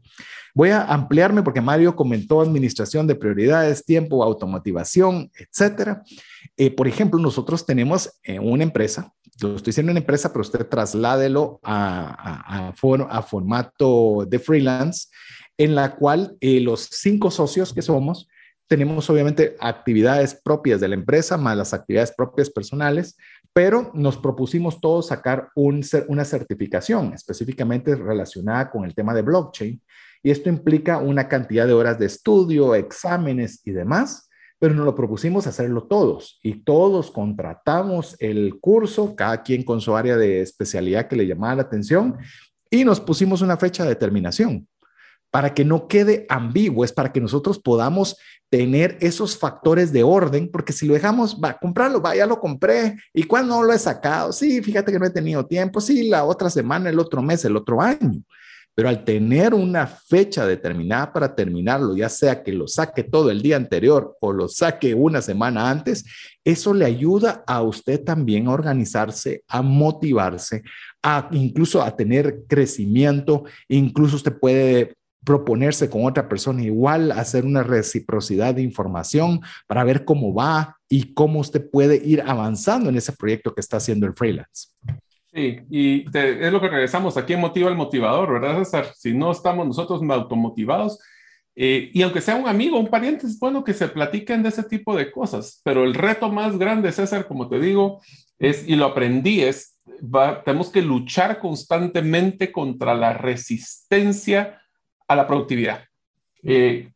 Voy a ampliarme porque Mario comentó administración de prioridades, tiempo, automotivación, etcétera. Eh, por ejemplo, nosotros tenemos eh, una empresa lo estoy diciendo una empresa, pero usted trasládelo a, a, formato de freelance, en la cual eh, los cinco socios que somos tenemos obviamente actividades propias de la empresa, más las actividades propias personales, pero nos propusimos todos sacar un, una certificación específicamente relacionada con el tema de blockchain. Y esto implica una cantidad de horas de estudio, exámenes y demás pero nos lo propusimos hacerlo todos y todos contratamos el curso, cada quien con su área de especialidad que le llamaba la atención y nos pusimos una fecha de terminación para que no quede ambiguo, es para que nosotros podamos tener esos factores de orden, porque si lo dejamos, va, comprarlo, va, ya lo compré, y cuando no lo he sacado, sí, fíjate que no he tenido tiempo, sí, la otra semana, el otro mes, el otro año. Pero al tener una fecha determinada para terminarlo, ya sea que lo saque todo el día anterior o lo saque una semana antes, eso le ayuda a usted también a organizarse, a motivarse, a incluso a tener crecimiento. Incluso usted puede proponerse con otra persona igual, hacer una reciprocidad de información para ver cómo va y cómo usted puede ir avanzando en ese proyecto que está haciendo el freelance. Sí, y es lo que regresamos, aquí motiva el motivador, ¿verdad, César? Si no estamos nosotros automotivados, eh, y aunque sea un amigo, un pariente, es bueno que se platiquen de ese tipo de cosas, pero el reto más grande, César, como te digo, es, y lo aprendí, es, tenemos que luchar constantemente contra la resistencia a la productividad. Eh,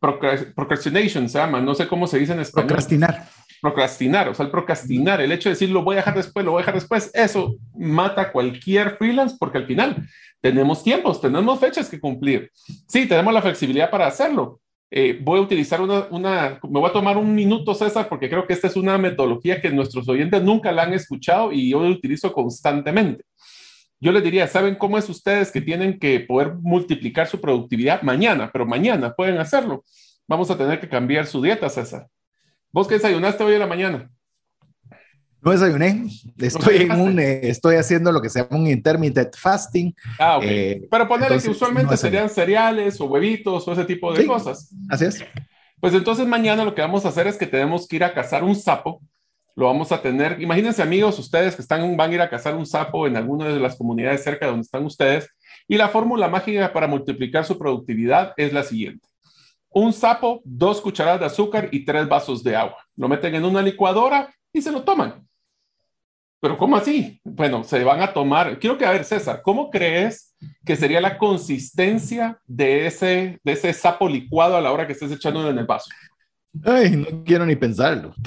procrastination se llama, no sé cómo se dice en español. Procrastinar procrastinar, o sea, el procrastinar, el hecho de decir lo voy a dejar después, lo voy a dejar después, eso mata a cualquier freelance porque al final tenemos tiempos, tenemos fechas que cumplir. Sí, tenemos la flexibilidad para hacerlo. Eh, voy a utilizar una, una, me voy a tomar un minuto, César, porque creo que esta es una metodología que nuestros oyentes nunca la han escuchado y yo la utilizo constantemente. Yo les diría, ¿saben cómo es ustedes que tienen que poder multiplicar su productividad mañana? Pero mañana pueden hacerlo. Vamos a tener que cambiar su dieta, César. ¿Vos qué desayunaste hoy en la mañana? No desayuné, estoy, en un, eh, estoy haciendo lo que se llama un intermittent fasting. Ah, ok. Eh, Pero ponerle que usualmente serían cereales o huevitos o ese tipo de cosas. Así es. Pues entonces mañana lo que vamos a hacer es que tenemos que ir a cazar un sapo. Lo vamos a tener, imagínense amigos, ustedes que están, van a ir a cazar un sapo en alguna de las comunidades cerca de donde están ustedes. Y la fórmula mágica para multiplicar su productividad es la siguiente un sapo, dos cucharadas de azúcar y tres vasos de agua. Lo meten en una licuadora y se lo toman. Pero ¿cómo así? Bueno, se van a tomar. Quiero que a ver, César, ¿cómo crees que sería la consistencia de ese, de ese sapo licuado a la hora que estés echando en el vaso? Ay, no quiero ni pensarlo. (laughs)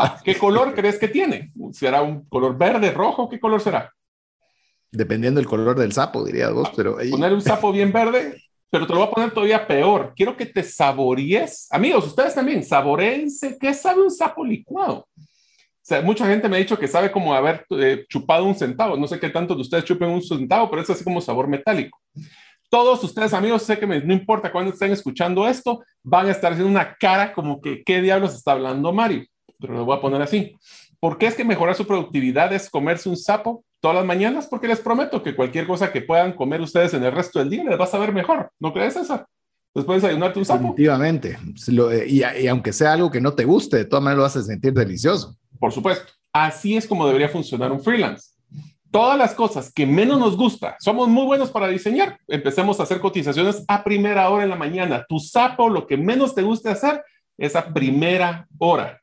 Ah, ¿Qué color crees que tiene? ¿Será un color verde, rojo? ¿Qué color será? Dependiendo del color del sapo, diría vos, pero ahí... Poner un sapo bien verde pero te lo voy a poner todavía peor. Quiero que te saborees. Amigos, ustedes también, saboreense. ¿Qué sabe un sapo licuado? Mucha gente me ha dicho que sabe como haber eh, chupado un centavo. No sé qué tanto de ustedes chupen un centavo, pero es así como sabor metálico. Todos ustedes, amigos, sé que no importa cuándo estén escuchando esto, van a estar haciendo una cara como que, ¿qué diablos está hablando Mario? Pero lo voy a poner así. ¿Por qué es que mejorar su productividad es comerse un sapo? Todas las mañanas porque les prometo que cualquier cosa que puedan comer ustedes en el resto del día les va a saber mejor. ¿No crees, César? Después de desayunarte un sapo. Definitivamente. Y, y, aunque sea algo que no te guste, de todas maneras lo vas a sentir delicioso. Por supuesto. Así es como debería funcionar un freelance. Todas las cosas que menos nos gusta, somos muy buenos para diseñar. Empecemos a hacer cotizaciones a primera hora en la mañana. Tu sapo, lo que menos te gusta hacer es a primera hora.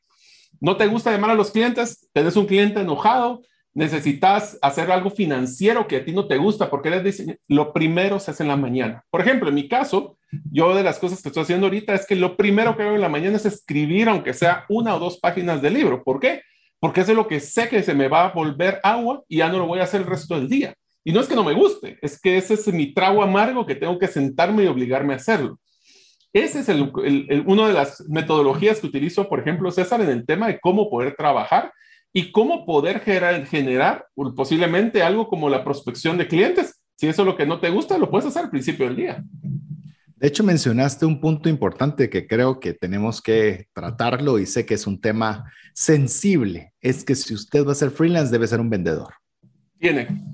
No te gusta llamar a los clientes, tenés un cliente enojado, necesitas hacer algo financiero que a ti no te gusta porque eres lo primero se hace en la mañana. Por ejemplo, en mi caso, yo de las cosas que estoy haciendo ahorita es que lo primero que hago en la mañana es escribir, aunque sea una o dos páginas de libro. ¿Por qué? Porque eso es lo que sé que se me va a volver agua y ya no lo voy a hacer el resto del día. Y no es que no me guste, es que ese es mi trago amargo que tengo que sentarme y obligarme a hacerlo. Ese es el, una de las metodologías que utilizo, por ejemplo, César, en el tema de cómo poder trabajar y cómo poder generar, posiblemente algo como la prospección de clientes. Si eso es lo que no te gusta, lo puedes hacer al principio del día. De hecho, mencionaste un punto importante que creo que tenemos que tratarlo y sé que es un tema sensible. Es que si usted va a ser freelance, debe ser un vendedor. Tiene.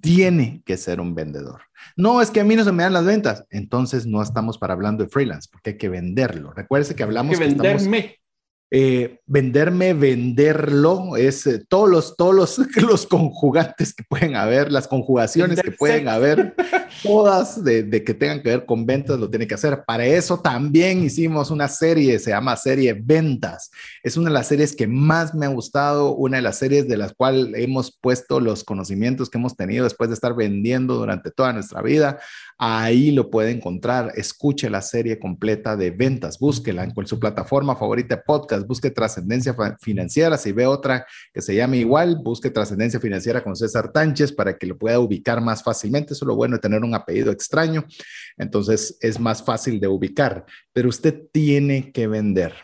Tiene que ser un vendedor. No, es que a mí no se me dan las ventas. Entonces no estamos para hablando de freelance, porque hay que venderlo. Recuerde que hablamos... Hay que venderme. Eh, venderme, venderlo, es eh, todos, los, todos los, (laughs) los, conjugantes que pueden haber, las conjugaciones que pueden haber, (laughs) todas de, que tengan que ver con ventas, lo tiene que hacer. Para eso también hicimos una serie, se llama serie Ventas. Es una de las series que más me ha gustado, una de las series de las cuales hemos puesto los conocimientos que hemos tenido después de estar vendiendo durante toda nuestra vida Ahí lo puede encontrar. Escuche la serie completa de ventas, búsquela en su plataforma favorita de podcast, busque Trascendencia Financiera. Si ve otra que se llame igual, busque Trascendencia Financiera con César Tánchez para que lo pueda ubicar más fácilmente. Eso es lo bueno de tener un apellido extraño. Entonces es más fácil de ubicar, pero usted tiene que vender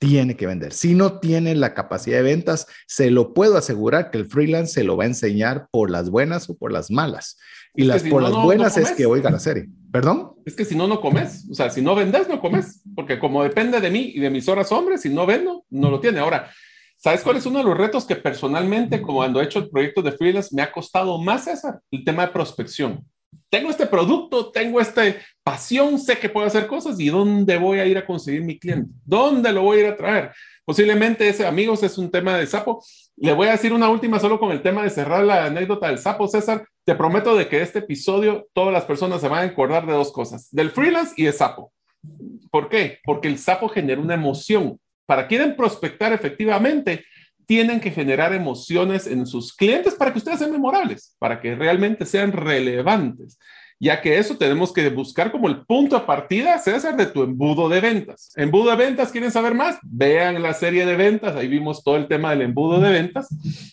tiene que vender. Si no tiene la capacidad de ventas, se lo puedo asegurar que el freelance se lo va a enseñar por las buenas o por las malas. Y las por las buenas es que oiga la serie. ¿Perdón? Es que si no, no comes. O sea, si no vendes, no comes. Porque como depende de mí y de mis horas hombres, si no vendo, no lo tiene. Ahora, ¿sabes cuál es uno de los retos que personalmente, como cuando he hecho el proyecto de freelance, me ha costado más, César? El tema de prospección. Tengo este producto, tengo esta pasión, sé que puedo hacer cosas y ¿dónde voy a ir a conseguir mi cliente? ¿Dónde lo voy a ir a traer? Posiblemente ese, amigos, es un tema de sapo. Le voy a decir una última solo con el tema de cerrar la anécdota del sapo, César. Te prometo de que este episodio todas las personas se van a acordar de dos cosas, del freelance y de sapo. ¿Por qué? Porque el sapo genera una emoción. Para quieren prospectar efectivamente, tienen que generar emociones en sus clientes para que ustedes sean memorables, para que realmente sean relevantes ya que eso tenemos que buscar como el punto de partida, César, de tu embudo de ventas. Embudo de ventas, ¿quieren saber más? Vean la serie de ventas, ahí vimos todo el tema del embudo de ventas.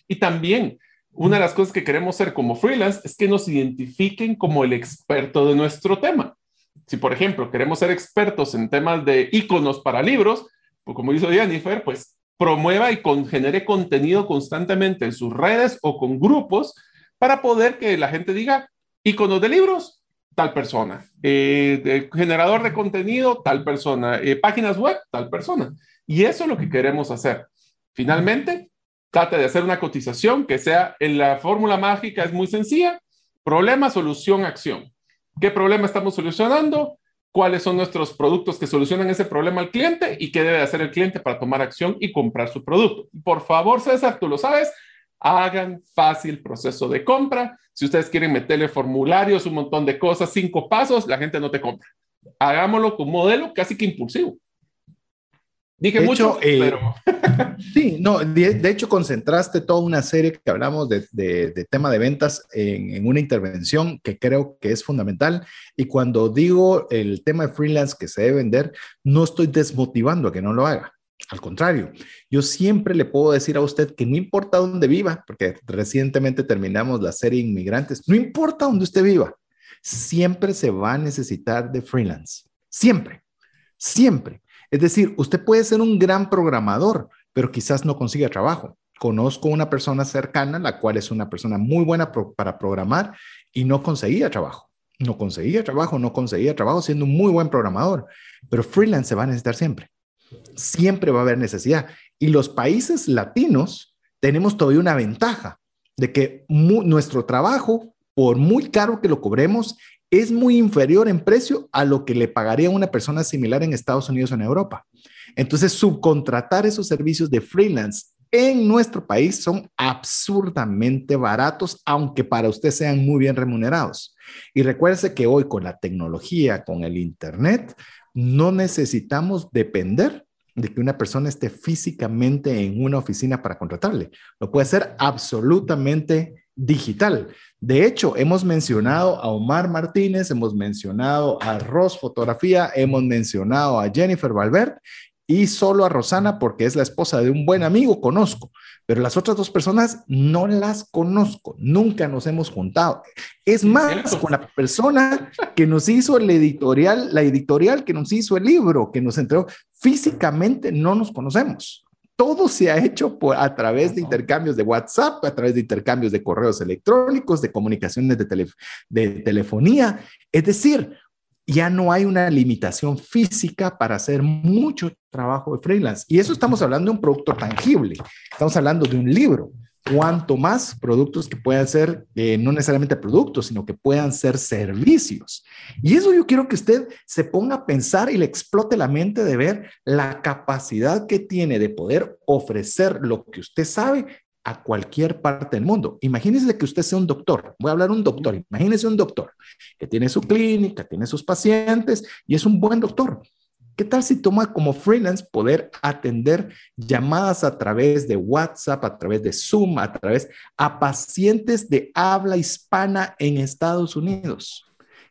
Y también, una de las cosas que queremos ser como freelance es que nos identifiquen como el experto de nuestro tema. Si, por ejemplo, queremos ser expertos en temas de iconos para libros, pues como hizo Jennifer, pues promueva y genere contenido constantemente en sus redes o con grupos para poder que la gente diga, iconos de libros, tal persona. Eh, generador de contenido, tal persona. Eh, páginas web, tal persona. Y eso es lo que queremos hacer. Finalmente, trate de hacer una cotización que sea en la fórmula mágica, es muy sencilla. Problema, solución, acción. ¿Qué problema estamos solucionando? ¿Cuáles son nuestros productos que solucionan ese problema al cliente? ¿Y qué debe hacer el cliente para tomar acción y comprar su producto? Por favor, César, tú lo sabes, hagan fácil proceso de compra. Si ustedes quieren meterle formularios, un montón de cosas, cinco pasos, la gente no te compra. Hagámoslo con modelo casi que impulsivo. Dije mucho, eh, pero... (laughs) sí, no, de, hecho concentraste toda una serie que hablamos de, tema de ventas en, en, una intervención que creo que es fundamental. Y cuando digo el tema de freelance que se debe vender, no estoy desmotivando a que no lo haga. Al contrario, yo siempre le puedo decir a usted que no importa dónde viva, porque recientemente terminamos la serie Inmigrantes, no importa dónde usted viva, siempre se va a necesitar de freelance. Siempre, siempre. Es decir, usted puede ser un gran programador, pero quizás no consiga trabajo. Conozco una persona cercana, la cual es una persona muy buena para programar y no conseguía trabajo. No conseguía trabajo, no conseguía trabajo siendo un muy buen programador, pero freelance se va a necesitar siempre siempre va a haber necesidad. Y los países latinos tenemos todavía una ventaja. de que nuestro trabajo, por muy caro que lo cobremos, es muy inferior en precio a lo que le pagaría una persona similar en Estados Unidos o en Europa. Entonces, subcontratar esos servicios de freelance en nuestro país son absurdamente baratos, aunque para usted sean muy bien remunerados. Y recuérdese que hoy con la tecnología, con el Internet, no necesitamos depender de que una persona esté físicamente en una oficina para contratarle. Lo puede hacer absolutamente digital. De hecho, hemos mencionado a Omar Martínez, hemos mencionado a Ross Fotografía, hemos mencionado a Jennifer Valverde y solo a Rosana porque es la esposa de un buen amigo, conozco, pero las otras dos personas no las conozco, nunca nos hemos juntado. Es más, con la persona que nos hizo el editorial, la editorial que nos hizo el libro, que nos entregó, físicamente no nos conocemos. Todo se ha hecho por, a través de intercambios de WhatsApp, a través de intercambios de correos electrónicos, de comunicaciones de, de telefonía. Es decir, ya no hay una limitación física para hacer mucho trabajo de freelance. Y eso estamos hablando de un producto tangible. Estamos hablando de un libro. Cuanto más productos que puedan ser, eh, no necesariamente productos, sino que puedan ser servicios. Y eso yo quiero que usted se ponga a pensar y le explote la mente de ver la capacidad que tiene de poder ofrecer lo que usted sabe a cualquier parte del mundo. Imagínese que usted sea un doctor. Voy a hablar un doctor. Imagínese un doctor que tiene su clínica, tiene sus pacientes y es un buen doctor. ¿Qué tal si toma como freelance poder atender llamadas a través de WhatsApp, a través de Zoom, a través a pacientes de habla hispana en Estados Unidos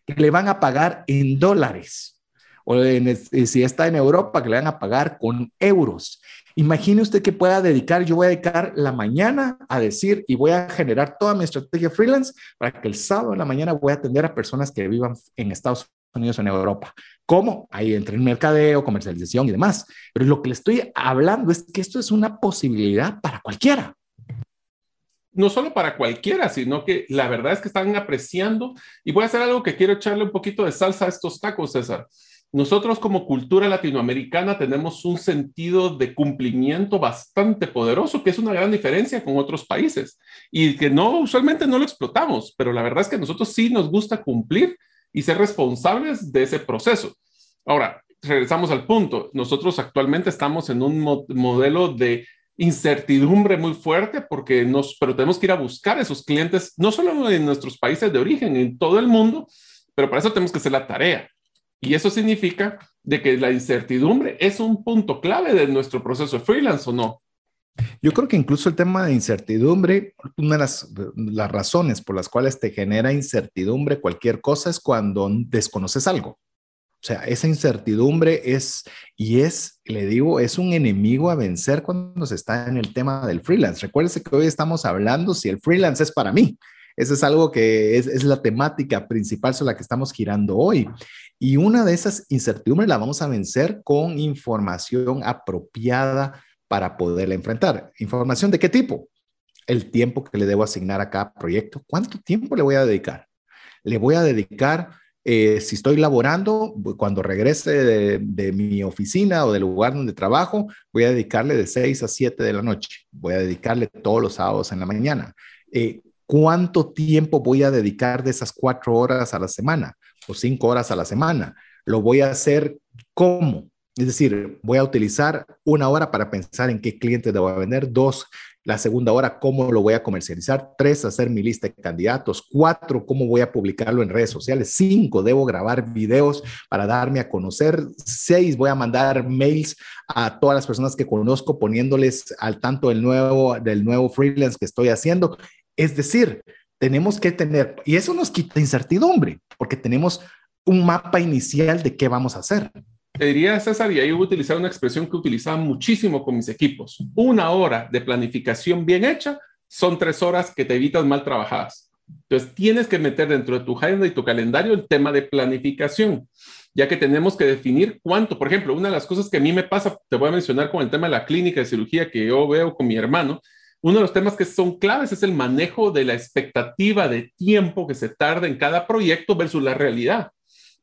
que le van a pagar en dólares? O si está en Europa, que le van a pagar con euros. Imagine usted que pueda dedicar, yo voy a dedicar la mañana a decir y voy a generar toda mi estrategia freelance para que el sábado en la mañana voy a atender a personas que vivan en Estados Unidos o en Europa. ¿Cómo? Ahí entra el mercadeo, comercialización y demás. Pero lo que le estoy hablando es que esto es una posibilidad para cualquiera. No solo para cualquiera, sino que la verdad es que están apreciando. Y voy a hacer algo que quiero echarle un poquito de salsa a estos tacos, César. Nosotros como cultura latinoamericana tenemos un sentido de cumplimiento bastante poderoso, que es una gran diferencia con otros países y que no usualmente no lo explotamos, pero la verdad es que a nosotros sí nos gusta cumplir y ser responsables de ese proceso. Ahora, regresamos al punto. Nosotros actualmente estamos en un modelo de incertidumbre muy fuerte porque nos, pero tenemos que ir a buscar esos clientes, no solo en nuestros países de origen, en todo el mundo, pero para eso tenemos que hacer la tarea. Y eso significa de que la incertidumbre es un punto clave de nuestro proceso de freelance o no. Yo creo que incluso el tema de incertidumbre, una de las, las, razones por las cuales te genera incertidumbre cualquier cosa es cuando desconoces algo. O sea, esa incertidumbre es, y es, le digo, es un enemigo a vencer cuando se está en el tema del freelance. Recuérdese que hoy estamos hablando si el freelance es para mí. Eso es algo que es, es la temática principal sobre la que estamos girando hoy. Y una de esas incertidumbres la vamos a vencer con información apropiada para poderla enfrentar. ¿Información de qué tipo? El tiempo que le debo asignar a cada proyecto. ¿Cuánto tiempo le voy a dedicar? Le voy a dedicar, eh, si estoy laborando, cuando regrese de, mi oficina o del lugar donde trabajo, voy a dedicarle de 6 a 7 de la noche. Voy a dedicarle todos los sábados en la mañana. Eh, ¿Cuánto tiempo voy a dedicar de esas cuatro horas a la semana? o cinco horas a la semana. Lo voy a hacer como. Es decir, voy a utilizar una hora para pensar en qué cliente debo vender, dos, la segunda hora, cómo lo voy a comercializar, tres, hacer mi lista de candidatos, cuatro, cómo voy a publicarlo en redes sociales, cinco, debo grabar videos para darme a conocer, seis, voy a mandar mails a todas las personas que conozco poniéndoles al tanto del nuevo, del nuevo freelance que estoy haciendo. Es decir, tenemos que tener, y eso nos quita incertidumbre, porque tenemos un mapa inicial de qué vamos a hacer. Te diría, César, y ahí voy a utilizar una expresión que utilizaba muchísimo con mis equipos. Una hora de planificación bien hecha son tres horas que te evitas mal trabajadas. Entonces, tienes que meter dentro de tu agenda y tu calendario el tema de planificación, ya que tenemos que definir cuánto. Por ejemplo, una de las cosas que a mí me pasa, te voy a mencionar con el tema de la clínica de cirugía que yo veo con mi hermano, uno de los temas que son claves es el manejo de la expectativa de tiempo que se tarda en cada proyecto versus la realidad.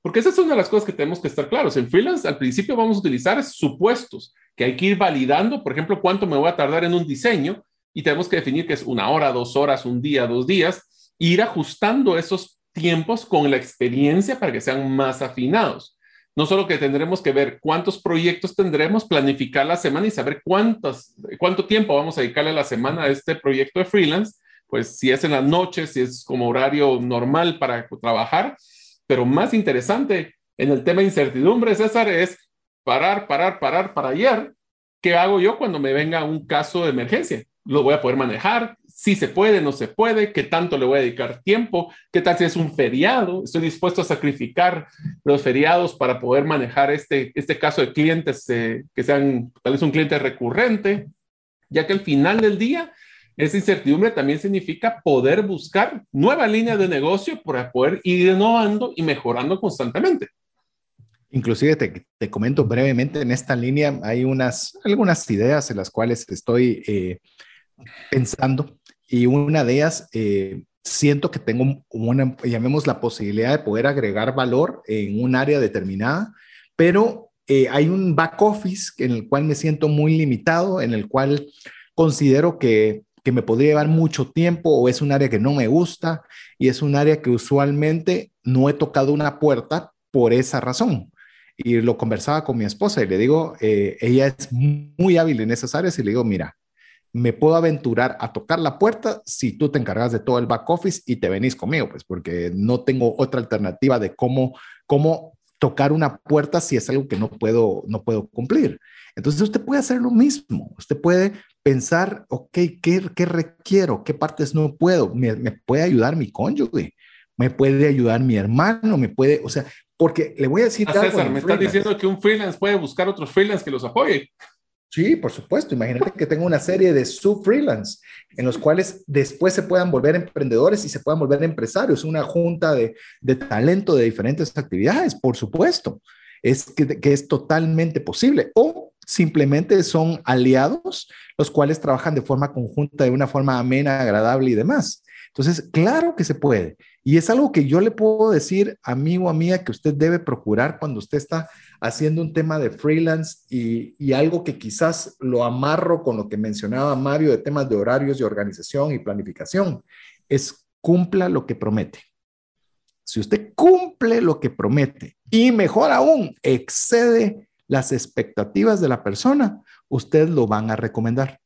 Porque esa es una de las cosas que tenemos que estar claros. En freelance, al principio vamos a utilizar supuestos que hay que ir validando, por ejemplo, cuánto me voy a tardar en un diseño, y tenemos que definir que es una hora, dos horas, un día, dos días, ir ajustando esos tiempos con la experiencia para que sean más afinados. No solo que tendremos que ver cuántos proyectos tendremos, planificar la semana y saber cuántos, cuánto tiempo vamos a dedicarle a la semana a este proyecto de freelance, pues si es en las noches, si es como horario normal para trabajar, pero más interesante en el tema de incertidumbre, César, es parar, parar, parar para ayer. ¿Qué hago yo cuando me venga un caso de emergencia? ¿Lo voy a poder manejar? Si se puede, no se puede, qué tanto le voy a dedicar tiempo, qué tal si es un feriado, estoy dispuesto a sacrificar los feriados para poder manejar este, este caso de clientes eh, que sean tal vez un cliente recurrente, ya que al final del día esa incertidumbre también significa poder buscar nueva línea de negocio para poder ir innovando y mejorando constantemente. Inclusive te, te, comento brevemente, en esta línea hay unas, algunas ideas en las cuales estoy eh, pensando y una de ellas eh, siento que tengo una, llamemos la posibilidad de poder agregar valor en un área determinada, pero eh, hay un back office en el cual me siento muy limitado, en el cual considero que que me podría llevar mucho tiempo o es un área que no me gusta y es un área que usualmente no he tocado una puerta por esa razón. Y lo conversaba con mi esposa y le digo, eh, ella es muy hábil en esas áreas y le digo, mira, me puedo aventurar a tocar la puerta si tú te encargas de todo el back office y te venís conmigo, pues porque no tengo otra alternativa de cómo, cómo tocar una puerta si es algo que no puedo, no puedo cumplir. Entonces usted puede hacer lo mismo, usted puede pensar, ok, ¿qué, qué requiero? ¿Qué partes no puedo? ¿Me, ¿Me, puede ayudar mi cónyuge? ¿Me puede ayudar mi hermano? ¿Me puede, o sea, porque le voy a decir... A César, me está diciendo que un freelance puede buscar otros freelance que los apoye. Sí, por supuesto. Imagínate que tengo una serie de sub-freelance en los cuales después se puedan volver emprendedores y se puedan volver empresarios, una junta de, de talento de diferentes actividades, por supuesto. Es que, que es totalmente posible. O simplemente son aliados, los cuales trabajan de forma conjunta, de una forma amena, agradable y demás. Entonces, claro que se puede. Y es algo que yo le puedo decir, amigo, amiga, que usted debe procurar cuando usted está haciendo un tema de freelance y, y, algo que quizás lo amarro con lo que mencionaba Mario de temas de horarios de organización y planificación, es cumpla lo que promete. Si usted cumple lo que promete y mejor aún, excede las expectativas de la persona, usted lo van a recomendar.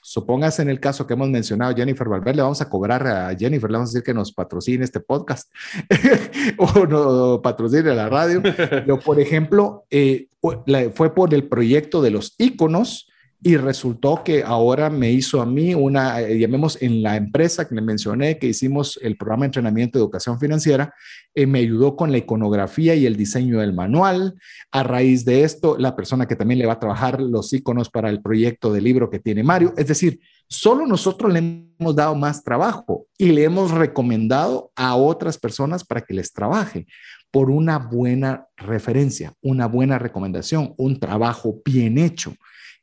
Supóngase en el caso que hemos mencionado, Jennifer Valverde, vamos a cobrar a Jennifer, le vamos a decir que nos patrocine este podcast (laughs) o no patrocine la radio. (laughs) Pero, por ejemplo, eh, fue por el proyecto de los iconos y resultó que ahora me hizo a mí una, eh, llamemos en la empresa que le mencioné, que hicimos el programa de entrenamiento de educación financiera, eh, me ayudó con la iconografía y el diseño del manual. A raíz de esto, la persona que también le va a trabajar los iconos para el proyecto de libro que tiene Mario. Es decir, solo nosotros le hemos dado más trabajo y le hemos recomendado a otras personas para que les trabaje por una buena referencia, una buena recomendación, un trabajo bien hecho.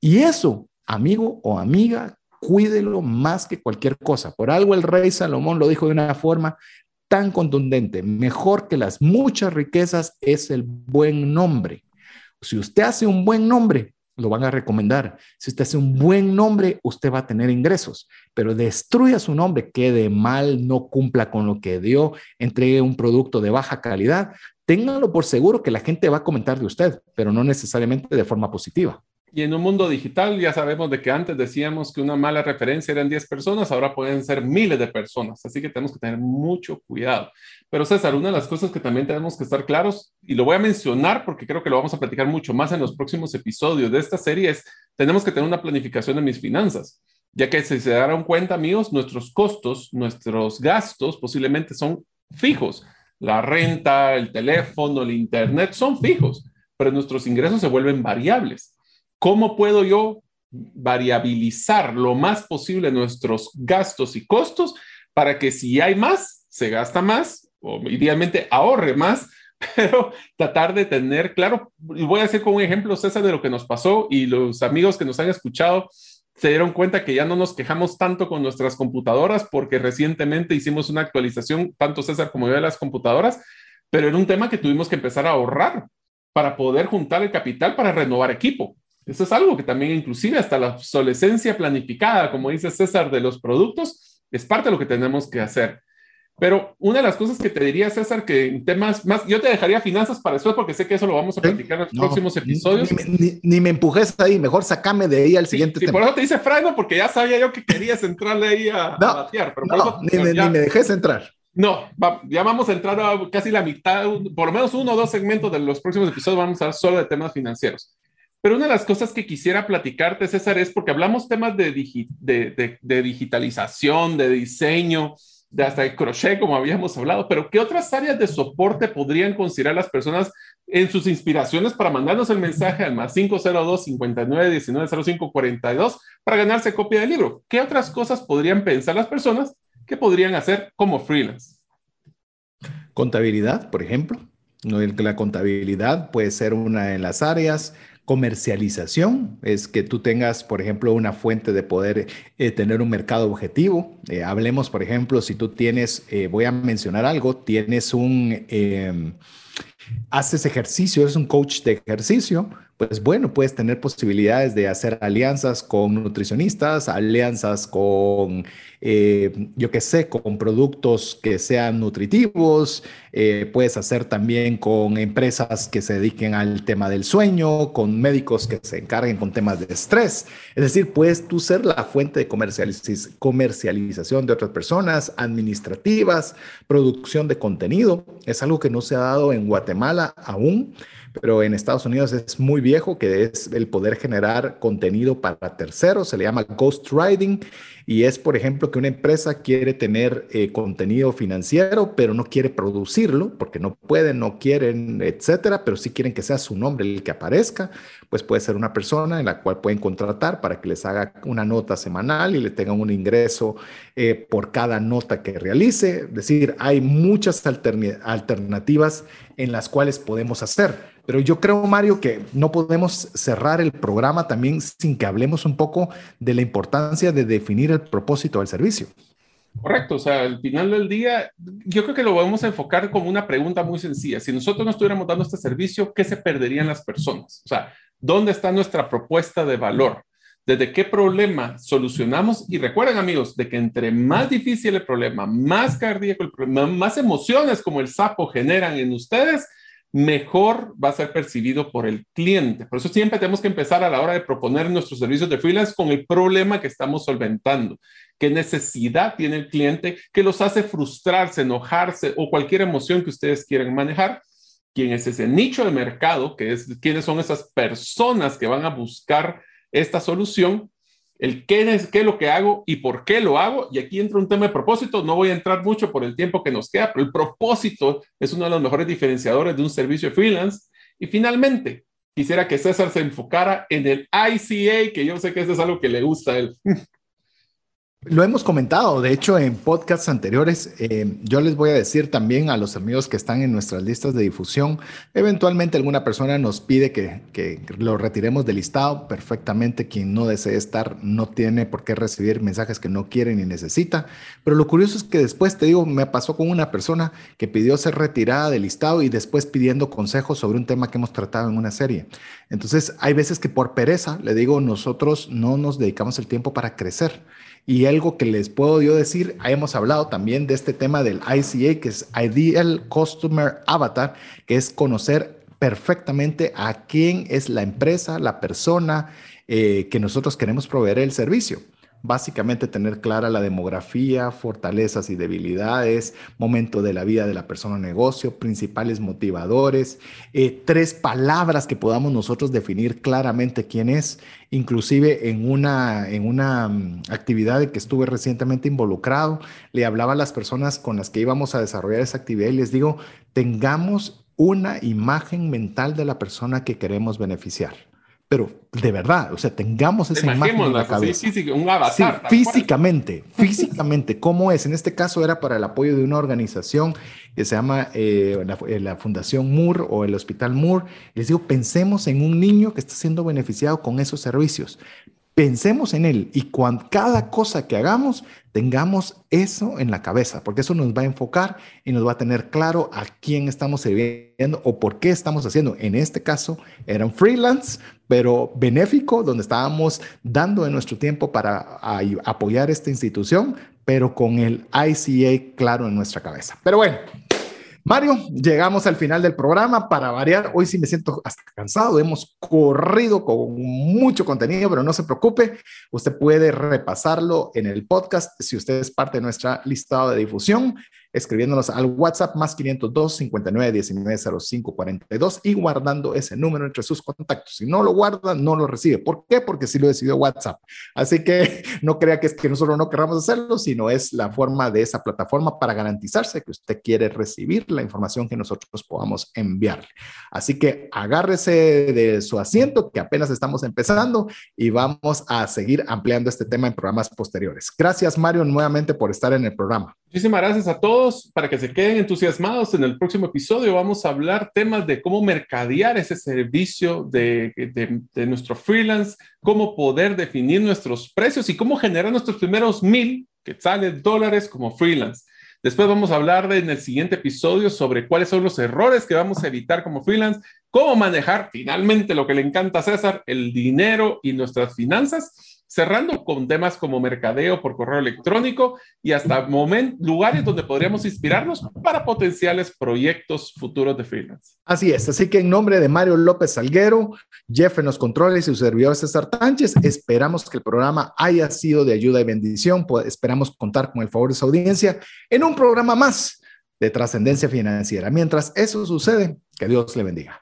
Y eso, amigo o amiga, cuídelo más que cualquier cosa. Por algo el rey Salomón lo dijo de una forma tan contundente. Mejor que las muchas riquezas es el buen nombre. Si usted hace un buen nombre, lo van a recomendar. Si usted hace un buen nombre, usted va a tener ingresos, pero destruya su nombre, quede mal, no cumpla con lo que dio, entregue un producto de baja calidad, téngalo por seguro que la gente va a comentar de usted, pero no necesariamente de forma positiva. Y en un mundo digital ya sabemos de que antes decíamos que una mala referencia eran 10 personas, ahora pueden ser miles de personas, así que tenemos que tener mucho cuidado. Pero César, una de las cosas que también tenemos que estar claros, y lo voy a mencionar porque creo que lo vamos a platicar mucho más en los próximos episodios de esta serie, es tenemos que tener una planificación de mis finanzas, ya que si se darán cuenta, amigos, nuestros costos, nuestros gastos posiblemente son fijos. La renta, el teléfono, el internet son fijos, pero nuestros ingresos se vuelven variables. ¿Cómo puedo yo variabilizar lo más posible nuestros gastos y costos para que si hay más, se gasta más o idealmente ahorre más, (laughs) pero tratar de tener claro, y voy a hacer como un ejemplo, César, de lo que nos pasó y los amigos que nos han escuchado se dieron cuenta que ya no nos quejamos tanto con nuestras computadoras porque recientemente hicimos una actualización, tanto César como yo, de las computadoras, pero era un tema que tuvimos que empezar a ahorrar para poder juntar el capital para renovar equipo Eso es algo que también inclusive hasta la obsolescencia planificada, como dice César, de los productos, es parte de lo que tenemos que hacer. Pero una de las cosas que te diría, César, que en temas más, yo te dejaría finanzas para después porque sé que eso lo vamos a platicar en los próximos episodios. Ni, me empujes ahí, mejor sacame de ahí al siguiente sí, tema. por eso te dice Frano, porque ya sabía yo que querías entrarle ahí a, batear. Pero no, ni, me dejes entrar. No, ya vamos a entrar a casi la mitad, por lo menos uno o dos segmentos de los próximos episodios vamos a hablar solo de temas financieros. Pero una de las cosas que quisiera platicarte, César, es porque hablamos temas de, de, de digitalización, de diseño, de hasta el crochet, como habíamos hablado, pero ¿qué otras áreas de soporte podrían considerar las personas en sus inspiraciones para mandarnos el mensaje al más 502 59 19 05 42 para ganarse copia del libro? ¿Qué otras cosas podrían pensar las personas que podrían hacer como freelance? Contabilidad, por ejemplo. La contabilidad puede ser una de las áreas Comercialización es que tú tengas, por ejemplo, una fuente de poder eh, tener un mercado objetivo. Eh, hablemos, por ejemplo, si tú tienes, eh, voy a mencionar algo, tienes un, em, haces ejercicio, eres un coach de ejercicio, pues bueno, puedes tener posibilidades de hacer alianzas con nutricionistas, alianzas con, eh, yo qué sé, con productos que sean nutritivos, eh, puedes hacer también con empresas que se dediquen al tema del sueño, con médicos que se encarguen con temas de estrés. Es decir, puedes tú ser la fuente de comercialización de otras personas, administrativas, producción de contenido. Es algo que no se ha dado en Guatemala aún pero en Estados Unidos es muy viejo, que es el poder generar contenido para terceros, se le llama ghostwriting y es, por ejemplo, que una empresa quiere tener eh, contenido financiero, pero no quiere producirlo porque no pueden, no quieren, etcétera, pero sí quieren que sea su nombre el que aparezca, pues puede ser una persona en la cual pueden contratar para que les haga una nota semanal y le tengan un ingreso eh, por cada nota que realice. Es decir, hay muchas alternativas en las cuales podemos hacer. Pero yo creo, Mario, que no podemos cerrar el programa también sin que hablemos un poco de la importancia de definir el propósito del servicio. Correcto, o sea, al final del día, yo creo que lo vamos a enfocar como una pregunta muy sencilla. Si nosotros no estuviéramos dando este servicio, ¿qué se perderían las personas? O sea, ¿dónde está nuestra propuesta de valor? ¿Desde qué problema solucionamos? Y recuerden, amigos, de que entre más difícil el problema, más cardíaco el problema, más emociones como el sapo generan en ustedes, mejor va a ser percibido por el cliente. Por eso siempre tenemos que empezar a la hora de proponer nuestros servicios de freelance con el problema que estamos solventando. ¿Qué necesidad tiene el cliente que los hace frustrarse, enojarse o cualquier emoción que ustedes quieran manejar? ¿Quién es ese nicho de mercado? Que es, ¿Quiénes son esas personas que van a buscar esta solución? El qué es, qué es lo que hago y por qué lo hago. Y aquí entra un tema de propósito. No voy a entrar mucho por el tiempo que nos queda, pero el propósito es uno de los mejores diferenciadores de un servicio freelance. Y finalmente, quisiera que César se enfocara en el ICA, que yo sé que eso es algo que le gusta a él. Lo hemos comentado, de hecho, en podcasts anteriores. Eh, yo les voy a decir también a los amigos que están en nuestras listas de difusión, eventualmente alguna persona nos pide que, que, lo retiremos del listado. Perfectamente, quien no desee estar no tiene por qué recibir mensajes que no quiere ni necesita. Pero lo curioso es que después, te digo, me pasó con una persona que pidió ser retirada del listado y después pidiendo consejos sobre un tema que hemos tratado en una serie. Entonces, hay veces que por pereza, le digo, nosotros no nos dedicamos el tiempo para crecer. Y algo que les puedo yo decir, hemos hablado también de este tema del ICA, que es Ideal Customer Avatar, que es conocer perfectamente a quién es la empresa, la persona eh, que nosotros queremos proveer el servicio. Básicamente tener clara la demografía, fortalezas y debilidades, momento de la vida de la persona o negocio, principales motivadores, eh, tres palabras que podamos nosotros definir claramente quién es. Inclusive en una, en una mm, actividad que estuve recientemente involucrado, le hablaba a las personas con las que íbamos a desarrollar esa actividad y les digo, tengamos una imagen mental de la persona que queremos beneficiar pero de verdad, o sea, tengamos esa imagen en la cabeza. Sí, un avatar. físicamente, (laughs) físicamente, ¿cómo es? En este caso era para el apoyo de una organización que se llama eh, eh, la, Fundación Moore o el Hospital Moore. Les digo, pensemos en un niño que está siendo beneficiado con esos servicios. Pensemos en él y cuando cada cosa que hagamos tengamos eso en la cabeza, porque eso nos va a enfocar y nos va a tener claro a quién estamos sirviendo o por qué estamos haciendo. En este caso era un freelance, pero benéfico, donde estábamos dando de nuestro tiempo para apoyar esta institución, pero con el ICA claro en nuestra cabeza. Pero bueno, Mario, llegamos al final del programa. Para variar, hoy sí me siento hasta cansado. Hemos corrido con mucho contenido, pero no se preocupe. Usted puede repasarlo en el podcast si usted es parte de nuestra listado de difusión escribiéndonos al WhatsApp más 502 59 19 05 42 y guardando ese número entre sus contactos. Si no lo guarda, no lo recibe. ¿Por qué? Porque sí lo decidió WhatsApp. Así que (laughs) no crea que es que nosotros no queramos hacerlo, sino es la forma de esa plataforma para garantizarse que usted quiere recibir la información que nosotros podamos enviarle. Así que agárrese de su asiento, que apenas estamos empezando y vamos a seguir ampliando este tema en programas posteriores. Gracias, Mario, nuevamente por estar en el programa. Muchísimas gracias a todos. Para que se queden entusiasmados, en el próximo episodio vamos a hablar temas de cómo mercadear ese servicio de, de, nuestro freelance, cómo poder definir nuestros precios y cómo generar nuestros primeros mil que salen dólares como freelance. Después vamos a hablar en el siguiente episodio sobre cuáles son los errores que vamos a evitar como freelance, cómo manejar finalmente lo que le encanta a César, el dinero y nuestras finanzas cerrando con temas como mercadeo por correo electrónico y hasta lugares donde podríamos inspirarnos para potenciales proyectos futuros de freelance. Así es, así que en nombre de Mario López Salguero, Jeff en los controles y su servidor César Tánchez, esperamos que el programa haya sido de ayuda y bendición, pues esperamos contar con el favor de su audiencia en un programa más de trascendencia financiera. Mientras eso sucede, que Dios le bendiga.